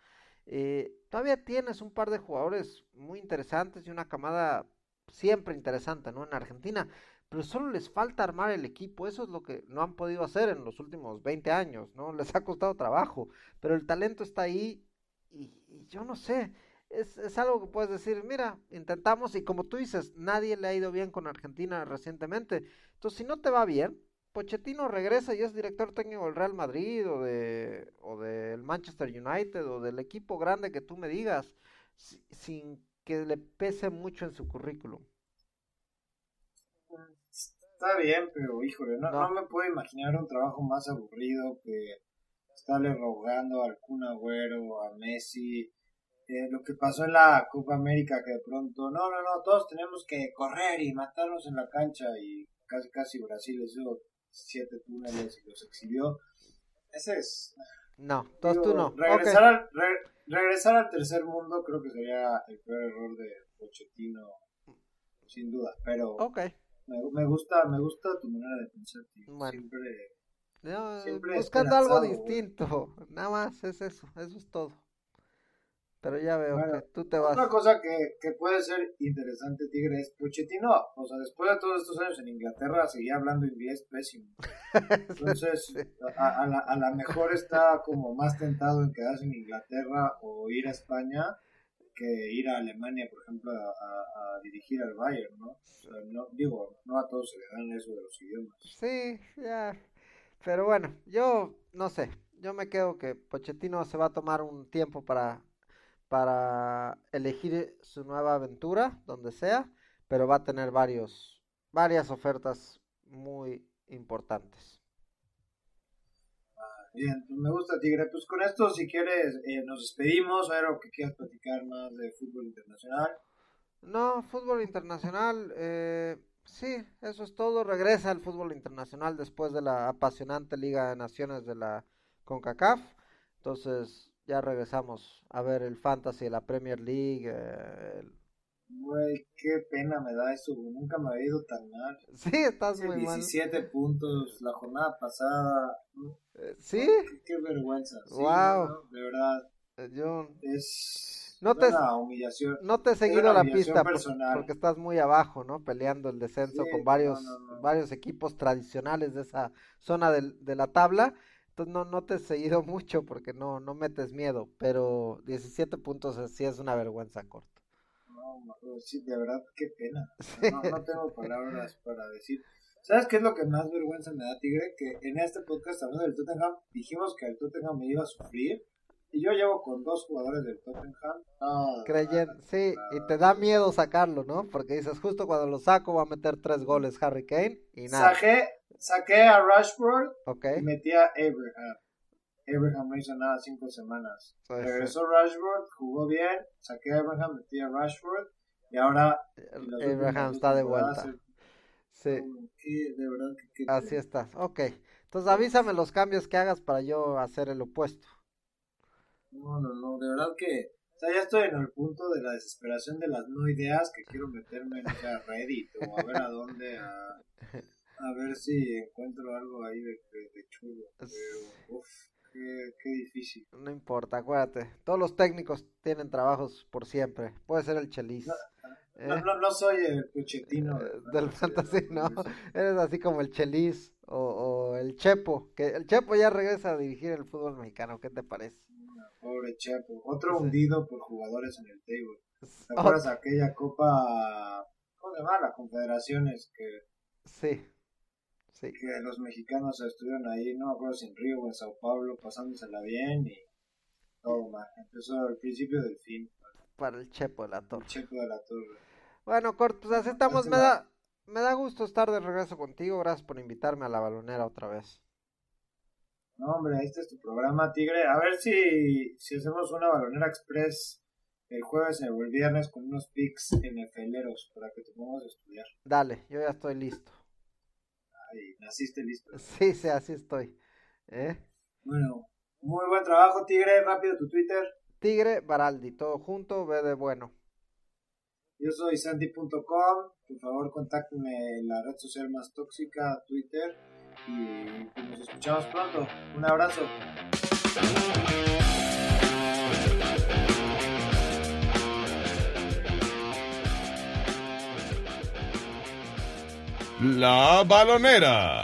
Eh, todavía tienes un par de jugadores muy interesantes y una camada siempre interesante, ¿no? En Argentina, pero solo les falta armar el equipo, eso es lo que no han podido hacer en los últimos 20 años, ¿no? Les ha costado trabajo, pero el talento está ahí y, yo no sé, es, algo que puedes decir, mira, intentamos y como tú dices, nadie le ha ido bien con Argentina recientemente, entonces si no te va bien, Pochettino regresa y es director técnico del Real Madrid o de o del Manchester United o del equipo grande que tú me digas sin que le pese mucho en su currículum. Está bien, pero híjole, no, no. me puedo imaginar un trabajo más aburrido que estarle rogando al Kun Agüero, a Messi, eh, lo que pasó en la Copa América que de pronto, no, no, no, todos tenemos que correr y matarnos en la cancha y casi casi Brasil les dio siete túneles y los exhibió. Ese es. No, todos tú no. Regresar, al, regresar al tercer mundo creo que sería el peor error de Pochettino, sin duda. Pero me, me, gusta, me gusta tu manera de pensar. Siempre, buscando algo distinto. Nada más es eso, eso es todo. Pero ya veo que tú te vas. Otra cosa que, que, puede ser interesante, Tigre, es Pochettino. O sea, después de todos estos años en Inglaterra, seguía hablando inglés pésimo. Entonces, a, a, la, a la mejor está como más tentado en quedarse en Inglaterra o ir a España que ir a Alemania, por ejemplo, a, dirigir al Bayern, no, digo, no a todos se le dan eso de los idiomas. Sí, ya. Pero bueno, yo no sé. Yo me quedo que Pochettino se va a tomar un tiempo para para elegir su nueva aventura, donde sea, pero va a tener varios, varias ofertas muy importantes. Bien, pues me gusta Tigre. Pues con esto, si quieres, eh, nos despedimos. A ver, o que quieras platicar más de fútbol internacional. No, fútbol internacional, eh, sí, eso es todo. Regresa el fútbol internacional después de la apasionante Liga de Naciones de la CONCACAF. Entonces, ya regresamos a ver el Fantasy, la Premier League. Eh, Güey, qué pena me da eso, nunca me ha ido tan mal. Sí, estás muy 17 puntos la jornada pasada. Eh, ¿Sí? Qué, vergüenza. wow. De verdad. Eh, yo... Es no te, una humillación. No te he seguido la pista porque estás muy abajo, ¿no? Peleando el descenso con varios, varios equipos tradicionales de esa zona de la tabla. Entonces no, no te he seguido mucho porque no, no metes miedo, pero 17 puntos sí es una vergüenza corta. No, sí, de verdad, qué pena. No, tengo palabras para decir. ¿Sabes qué es lo que más vergüenza me da, Tigre? Que en este podcast hablando del Tottenham, dijimos que el Tottenham me iba a sufrir. Y yo llevo con dos jugadores del Tottenham. Ah, Creyendo, sí, y te da miedo sacarlo, ¿no? Porque dices, justo cuando lo saco va a meter tres goles Harry Kane y nada saqué a Rashford y metí a Abraham. Abraham no hizo nada cinco semanas. Regresó Rashford, jugó bien, saqué a Abraham, metí a Rashford y ahora Abraham está de vuelta. Sí. de verdad que, Así estás. Ok. Entonces avísame los cambios que hagas para yo hacer el opuesto. No, no, no, de verdad que o sea, ya estoy en el punto de la desesperación de las no ideas que quiero meterme en a Reddit o a ver a dónde, a, a ver si encuentro algo ahí de, de, chulo. Pero, uff, qué, qué, difícil. No importa, acuérdate. Todos los técnicos tienen trabajos por siempre. Puede ser el chelis. No, no, no, soy el puchetino eh, del fantasy, no. Eres así como el chelis o, o el chepo. Que el chepo ya regresa a dirigir el fútbol mexicano. ¿Qué te parece? Pobre Chepo. Otro hundido por jugadores en el table. ¿Te acuerdas aquella copa? ¿Cómo se llama? Las confederaciones que. Sí. Sí. Que los mexicanos estuvieron ahí, no me acuerdo si en Río o en Sao Paulo, pasándosela bien y todo mal. Empezó el principio del fin. Para el Chepo de la Torre. El Chepo de la Torre. Bueno, Cort, pues así estamos. Me da, me da gusto estar de regreso contigo. Gracias por invitarme a la balonera otra vez. No, hombre, este es tu programa, Tigre. A ver si, si hacemos una balonera express el jueves o el viernes con unos pics NFLeros para que te pongamos a estudiar. Dale, yo ya estoy listo. Ay, naciste listo. Sí, sí, así estoy. ¿Eh? Bueno, muy buen trabajo, Tigre. Rápido tu Twitter. Tigre Baraldi, todo junto, ve de bueno. Yo soy santi.com. Por favor, contáctenme en la red social más tóxica, Twitter y nos escuchamos pronto. Un abrazo. La balonera.